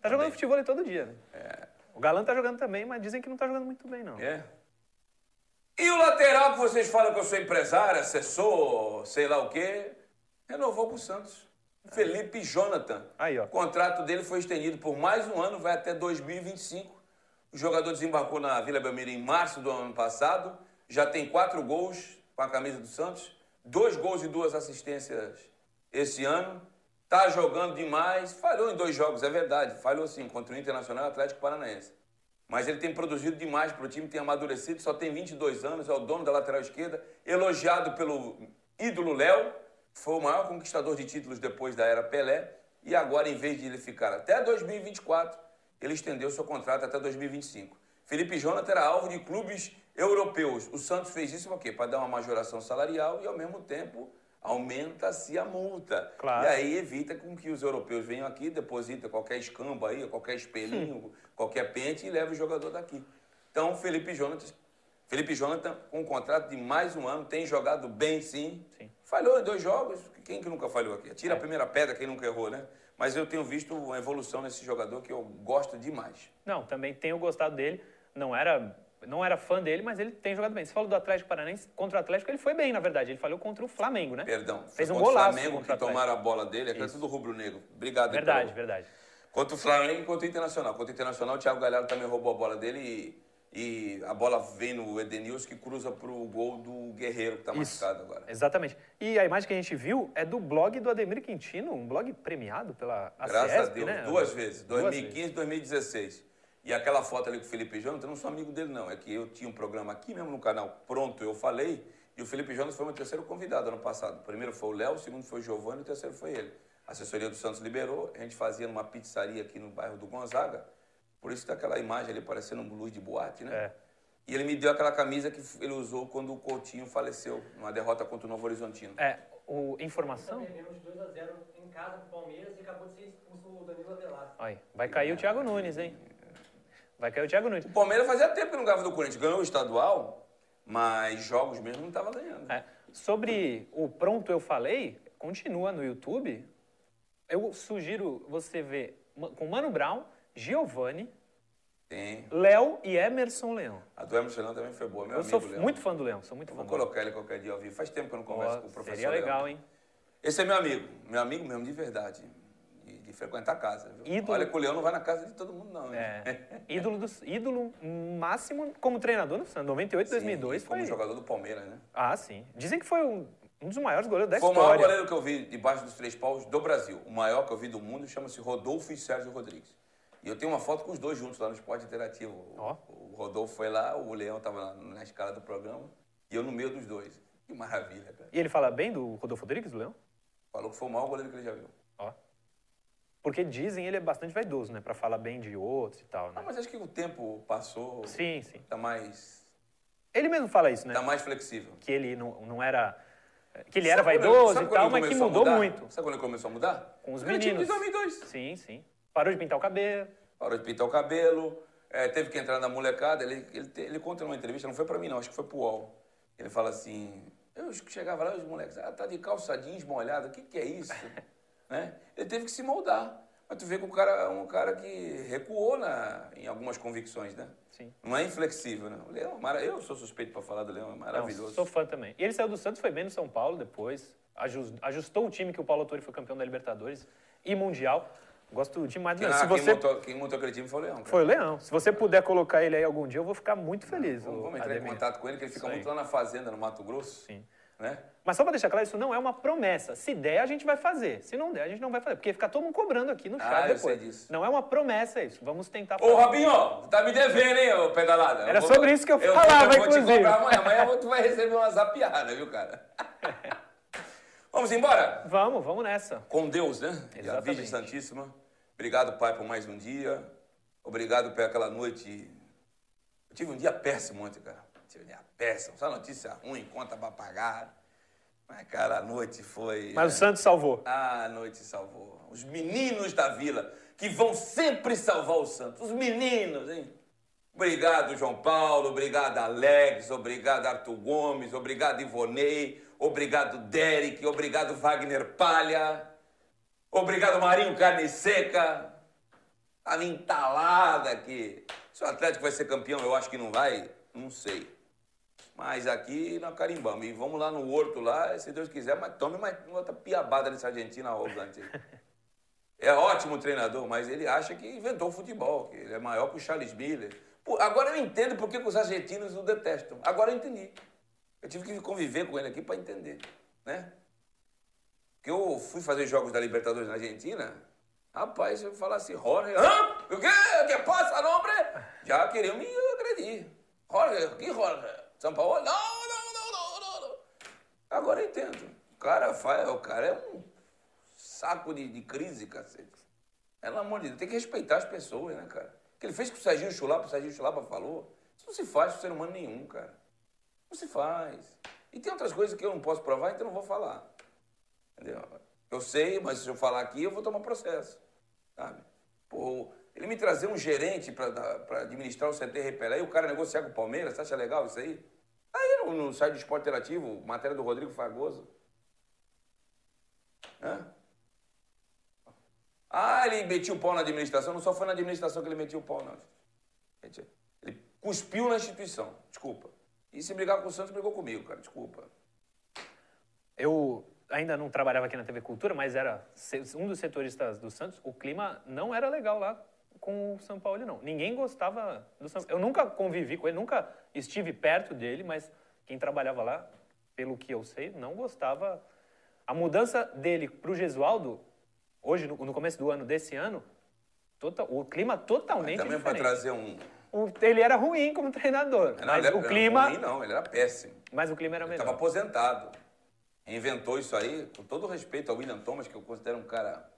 Tá jogando bem. futebol todo dia, né? É. O Galan tá jogando também, mas dizem que não tá jogando muito bem, não. É. E o lateral que vocês falam que eu sou empresário, assessor, sei lá o quê, renovou pro Santos. Felipe Jonathan. Aí. O contrato dele foi estendido por mais um ano, vai até 2025. O jogador desembarcou na Vila Belmiro em março do ano passado. Já tem quatro gols com a camisa do Santos. Dois gols e duas assistências esse ano. Tá jogando demais. Falhou em dois jogos, é verdade. Falhou sim, contra o Internacional e Atlético Paranaense. Mas ele tem produzido demais para o time, tem amadurecido, só tem 22 anos, é o dono da lateral esquerda, elogiado pelo ídolo Léo, foi o maior conquistador de títulos depois da era Pelé, e agora, em vez de ele ficar até 2024, ele estendeu seu contrato até 2025. Felipe Jonathan era alvo de clubes europeus. O Santos fez isso para quê? Para dar uma majoração salarial e, ao mesmo tempo, aumenta-se a multa. Claro. E aí evita com que os europeus venham aqui, depositem qualquer escambo aí, qualquer espelhinho, hum. qualquer pente e leve o jogador daqui. Então, Felipe Jonathan, Felipe Jonathan, com um contrato de mais um ano, tem jogado bem sim. Sim. Falhou em dois jogos. Quem que nunca falhou aqui? Tira a primeira pedra, quem nunca errou, né? Mas eu tenho visto uma evolução nesse jogador que eu gosto demais. Não, também tenho gostado dele. Não era, não era fã dele, mas ele tem jogado bem. Você falou do Atlético Paranaense. Contra o Atlético ele foi bem, na verdade. Ele falhou contra o Flamengo, né? Perdão. Fez um contra o golaço Flamengo que tomaram a bola dele, é que é Isso. tudo rubro-negro. Obrigado. Verdade, pelo- verdade. Contra o Flamengo e contra o Internacional. Contra o Internacional, o Thiago Galhardo também roubou a bola dele e, e a bola vem no Edenilson que cruza pro gol do Guerreiro, que tá Isso. machucado agora. Exatamente. E a imagem que a gente viu é do blog do Ademir Quintino, um blog premiado pela Graças ACESP, a Deus. né? Duas vezes. Duas 2015 e 2016. E aquela foto ali com o Felipe Jonas, eu não sou amigo dele, não. É que eu tinha um programa aqui mesmo no canal, Pronto, eu falei, e o Felipe Jonas foi meu terceiro convidado ano passado. O primeiro foi o Léo, o segundo foi o Giovanni, e o terceiro foi ele. A assessoria do Santos liberou, a gente fazia numa pizzaria aqui no bairro do Gonzaga. Por isso tá aquela imagem ali parecendo um luz de boate, né? É. E ele me deu aquela camisa que ele usou quando o Coutinho faleceu, numa derrota contra o Novo Horizontino. É, o, informação? Perdemos de 2x0 em casa com o Palmeiras e acabou de ser expulso o Danilo Avelar. Aí, vai cair o Thiago Nunes, hein? Vai cair o Thiago Nunes. O Palmeiras fazia tempo que não ganhava do Corinthians. Ganhou o estadual, mas jogos mesmo não estava ganhando. É, sobre o Pronto Eu Falei, continua no YouTube. Eu sugiro você ver com Mano Brown, Giovanni, Tem. Léo e Emerson Leão. A do Emerson Leão também foi boa, meu Eu amigo sou Leão. muito fã do Leão, sou muito Eu fã vou do Leão. colocar ele qualquer dia ao vivo. Faz tempo que eu não converso com o professor Seria Leão. legal, hein? Esse é meu amigo. Meu amigo mesmo, de verdade. De, de frequentar a casa. Ídolo. Olha que o Leão não vai na casa de todo mundo, não. É, ídolo, dos, ídolo máximo como treinador no Santos. 98, Sim, 2002 e como foi... jogador do Palmeiras, né? Ah, sim. Dizem que foi um, um dos maiores goleiros da Foi o maior história. goleiro que eu vi debaixo dos três paus do Brasil. O maior que eu vi do mundo chama-se Rodolfo e Sérgio Rodrigues. E eu tenho uma foto com os dois juntos lá no Esporte Interativo. Ó. O Rodolfo foi lá, o Leão estava na, escala do programa e eu no meio dos dois. Que maravilha, cara. E ele fala bem do Rodolfo Rodrigues, do Leão? Falou que foi o maior goleiro que ele já viu. Ó. Porque dizem ele é bastante vaidoso, né? Pra falar bem de outros e tal, Ah, né? mas acho que o tempo passou, Sim, sim. tá mais, Ele mesmo fala isso, né? tá mais flexível. Que ele não, não era... Que ele era Sabe ele- vaidoso sabe e tal, ele mas que mudou muito. Sabe quando ele começou a mudar? Com os Ele meninos. de 2002. Sim, sim. Parou de pintar o cabelo. Parou de pintar o cabelo, é, teve que entrar na molecada. Ele, ele, ele conta numa entrevista, não foi pra mim não, acho que foi pro UOL. Ele fala assim, eu chegava lá e os moleques, ah, tá de calça jeans molhada, o que que é isso? né? Ele teve que se moldar. Mas tu vê que o cara é um cara que recuou na, em algumas convicções, né? Sim. Não é inflexível, né? O Leão, é eu sou suspeito pra falar do Leão, é Não, maravilhoso. sou fã também. E ele saiu do Santos, foi bem no São Paulo depois. ajus- Ajustou o time que o Paulo Autori foi campeão da Libertadores e Mundial. Gosto demais do Quem. Se ah, quem você... montou, quem montou aquele time foi o Leão. cara. Foi o Leão. Se você puder colocar ele aí algum dia, eu vou ficar muito feliz. Vamos, vamos entrar em contato com ele, que ele fica muito lá na fazenda, no Mato Grosso. Sim. Né? Mas só pra deixar claro, isso não é uma promessa. Se der, a gente vai fazer. Se não der, a gente não vai fazer. Porque fica todo mundo cobrando aqui no chat Ah, eu depois. sei disso. Não é uma promessa isso. Vamos tentar Ô. Robinho, tá me devendo, hein, ô pedalada? Era Eu vou- sobre isso que eu eu falava, eu vou te inclusive. cobrar amanhã. Amanhã tu vai receber uma zapiada, viu, cara? Vamos embora? Vamos, vamos nessa. Com Deus, né? E a Exatamente. Virgem Santíssima. Obrigado, Pai, por mais um dia. Obrigado por aquela noite. Eu tive um dia péssimo ontem, cara. Tive um dia péssimo. Só notícia ruim, conta pra pagar. Mas, cara, a noite foi. Mas né? o Santos salvou. Ah, a noite salvou. Os meninos da vila, que vão sempre salvar o Santos. Os meninos, hein? Obrigado, João Paulo. Obrigado, Alex. Obrigado, Arthur Gomes. Obrigado, Ivonei. Obrigado, Derek. Obrigado, Wagner Palha. Obrigado, Marinho Carne Seca. Me entalada aqui. Se o Atlético vai ser campeão, eu acho que não vai. Não sei. Mas aqui nós carimbamos. E vamos lá no Horto lá, se Deus quiser, mas tome mais outra piabada desse argentino arrogante. É ótimo treinador, mas ele acha que inventou o futebol, que ele é maior que o Charles Miller. Pô, agora eu entendo por que os argentinos o detestam. Agora eu entendi. Eu tive que conviver com ele aqui para entender, né? Porque eu fui fazer jogos da Libertadores na Argentina, rapaz, eu falasse Jorge, hã? O quê? Que passa, nombre? Já queriam me agredir. Jorge, que Jorge? São Paulo? Não, não, não, não, não. Agora eu entendo. O cara, faz, o cara é um saco de, de crise, cacete. Pelo amor de Deus, tem que respeitar as pessoas, né, cara? O que ele fez com o Serginho Chulapa, o Serginho Chulapa falou, isso não se faz com ser humano nenhum, cara. Não se faz. E tem outras coisas que eu não posso provar, então não vou falar. Entendeu? Eu sei, mas se eu falar aqui, eu vou tomar processo. Sabe? Pô, Ele me trazer um gerente para administrar o CT Repelar e o cara negociar com o Palmeiras, você acha legal isso aí? Aí no, no site do Esporte Interativo, matéria do Rodrigo Fragoso. Hã? Ah, ele metia o pau na administração. Não só foi na administração que ele metia o pau, não. Ele cuspiu na instituição. Desculpa. E se brigar com o Santos, brigou comigo, cara. Desculpa. Eu ainda não trabalhava aqui na TV Cultura, mas era um dos setoristas do Santos. O clima não era legal lá com o São Paulo, não. Ninguém gostava do São Paulo. Eu nunca convivi com ele, nunca estive perto dele, mas quem trabalhava lá, pelo que eu sei, não gostava. A mudança dele para o Gesualdo, hoje, no, começo do ano desse ano, total, o clima totalmente mas também diferente. para trazer um... O, ele era ruim como treinador, não, mas era, o clima... Não, ruim, não, ele era péssimo. Mas o clima era ele melhor. Estava aposentado. Inventou isso aí, com todo respeito ao William Thomas, que eu considero um cara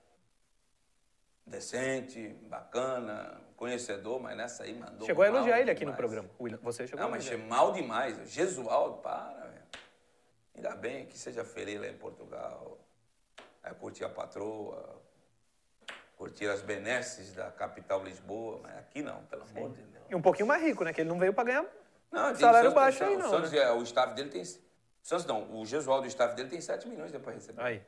decente, bacana, conhecedor, mas nessa aí mandou Chegou a elogiar ele demais. aqui no programa. Você chegou Não, a mas mal demais. Jesualdo, para, velho. Ainda bem que seja feliz lá em Portugal. Aí curtir a patroa, curtir as benesses da capital Lisboa, mas aqui não, pelo amor de Deus. E um pouquinho mais rico, né? Que ele não veio para ganhar Não, salário baixo aí, o não. Santos, né? é, o staff dele tem. Santos não, o Jesualdo, o staff dele tem 7 milhões de receber. Aí.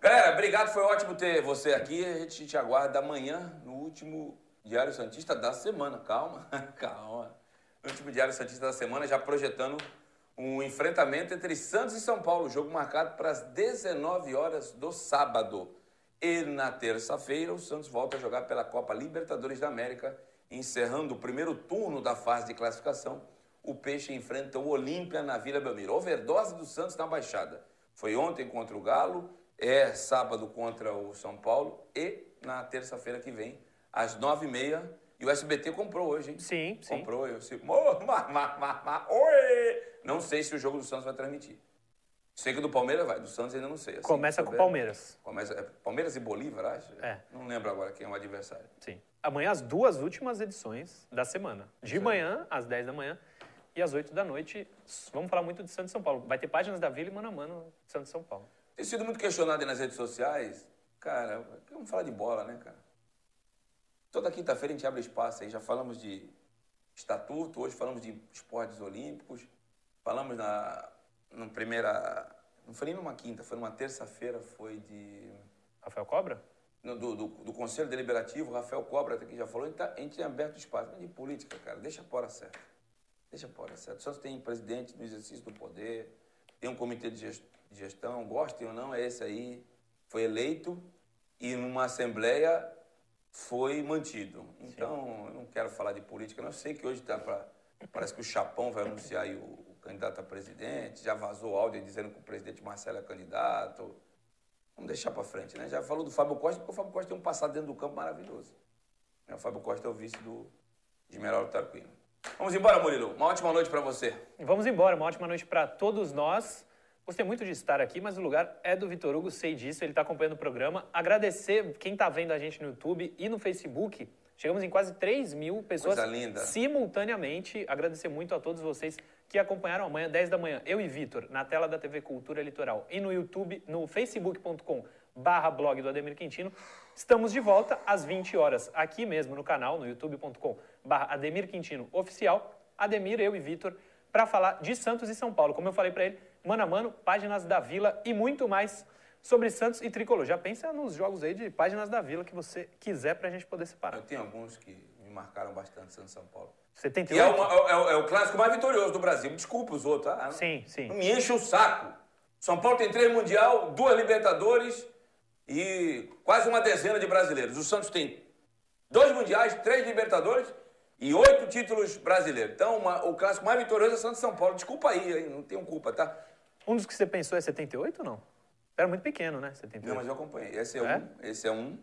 Galera, obrigado, foi ótimo ter você aqui. A gente te aguarda amanhã no último Diário Santista da semana. Calma, calma. No último Diário Santista da semana, já projetando um enfrentamento entre Santos e São Paulo. Jogo marcado para as 19 horas do sábado. E na terça-feira, o Santos volta a jogar pela Copa Libertadores da América, encerrando o primeiro turno da fase de classificação. O Peixe enfrenta o Olímpia na Vila Belmiro. Overdose do Santos na Baixada. Foi ontem contra o Galo, é sábado contra o São Paulo e na terça-feira que vem, às nove e meia. E o SBT comprou hoje, hein? Sim, sim. Comprou. Eu se... Mo- ma- ma- ma- ma- Oi! Não sei se o jogo do Santos vai transmitir. Sei que o do Palmeiras vai, do Santos ainda não sei. Assim Começa com o Palmeiras. Começa, é Palmeiras e Bolívar, acho? É. Não lembro agora quem é o adversário. Sim. Amanhã, as duas últimas edições da semana. De manhã, às 10 da manhã, e às 8 da noite. Vamos falar muito de Santos e São Paulo. Vai ter páginas da Vila e mano a mano de Santos e São Paulo. Tem sido muito questionado aí nas redes sociais. Cara, vamos falar de bola, né, cara? Toda quinta-feira a gente abre espaço aí. Já falamos de estatuto, hoje falamos de esportes olímpicos. Falamos na, na primeira. Não foi nem numa quinta, foi numa terça-feira, foi de. Rafael Cobra? no- do, do, do Conselho Deliberativo, Rafael Cobra aqui já falou, a gente, tá- a gente tem aberto espaço. Mas de política, cara, deixa a hora certa. Deixa a hora certa. O Santos tem presidente no exercício do poder, tem um comitê de ges- de gestão, gostem ou não, é esse aí. Foi eleito e numa assembleia foi mantido. Então, eu não quero falar de política, não Eu sei que hoje está para. Parece que o Chapão vai anunciar aí o, o candidato a presidente, já vazou áudio dizendo que o presidente Marcelo é candidato. Vamos deixar para frente, né? Já falou do Fábio Costa, porque o Fábio Costa tem um passado dentro do campo maravilhoso. O Fábio Costa é o vice do de Meraldo Tarquino. Vamos embora, Murilo. Uma ótima noite para você. Vamos embora. Uma ótima noite para todos nós. Gostei muito de estar aqui, mas o lugar é do Vitor Hugo, sei disso. Ele está acompanhando o programa. Agradecer quem está vendo a gente no YouTube e no Facebook. Chegamos em quase 3 mil pessoas simultaneamente. Agradecer muito a todos vocês que acompanharam amanhã, 10 da manhã, eu e Vitor, na tela da TV Cultura Litoral e no YouTube, no facebook.com barra blog do Ademir Quintino. Estamos de volta às 20 horas, aqui mesmo no canal, no youtube.com barra Ademir Quintino Oficial. Ademir, eu e Vitor, para falar de Santos e São Paulo. Como eu falei para ele, mano a mano, páginas da Vila e muito mais sobre Santos e Tricolor. Já pensa nos jogos aí de páginas da Vila que você quiser para a gente poder separar. Eu tenho alguns que me marcaram bastante Santos e São Paulo. 78? E é, uma- é o- é o clássico mais vitorioso do Brasil. Desculpa os outros, tá? Sim, sim. Não me enche o saco. São Paulo tem três Mundial, duas Libertadores e quase uma dezena de brasileiros. O Santos tem dois Mundiais, três Libertadores e oito títulos brasileiros. Então, uma- o clássico mais vitorioso é Santos São Paulo. Desculpa aí, hein? não tenho culpa, tá? Um dos que você pensou é 78 ou não? Era muito pequeno, né? 78. Não, mas eu acompanhei. Esse é, É? um. Esse é um.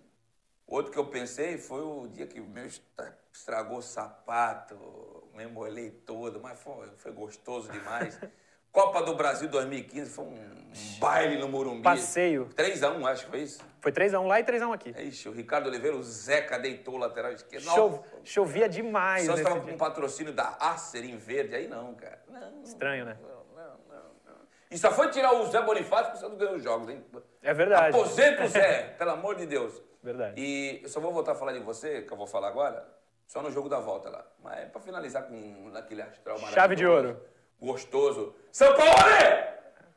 Outro que eu pensei foi o dia que o meu estra- estragou o sapato, me molhei todo, mas foi, foi gostoso demais. Copa do Brasil 2015 foi um baile no Morumbi. Passeio. 3x1, acho que foi isso. Foi 3x1 lá e 3x1 aqui. Ixi, o Ricardo Oliveira, o Zeca deitou o lateral esquerdo. Nossa, Chovia demais nesse estava com um patrocínio da Acer em verde. Aí não, cara. Não, Estranho, né? não, não, não, não. E só foi tirar o Zé Bonifácio que o Santos ganhou os jogos, hein? É verdade. Aposenta o Zé, pelo amor de Deus. Verdade. E eu só vou voltar a falar de você, que eu vou falar agora, só no jogo da volta lá. Mas é pra finalizar com aquele astral maravilhoso. Chave de ouro. Gostoso. São Paulo!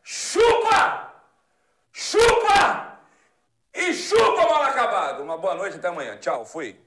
Chupa! Chupa! E chupa, mal acabado! Uma boa noite, até amanhã. Tchau, fui.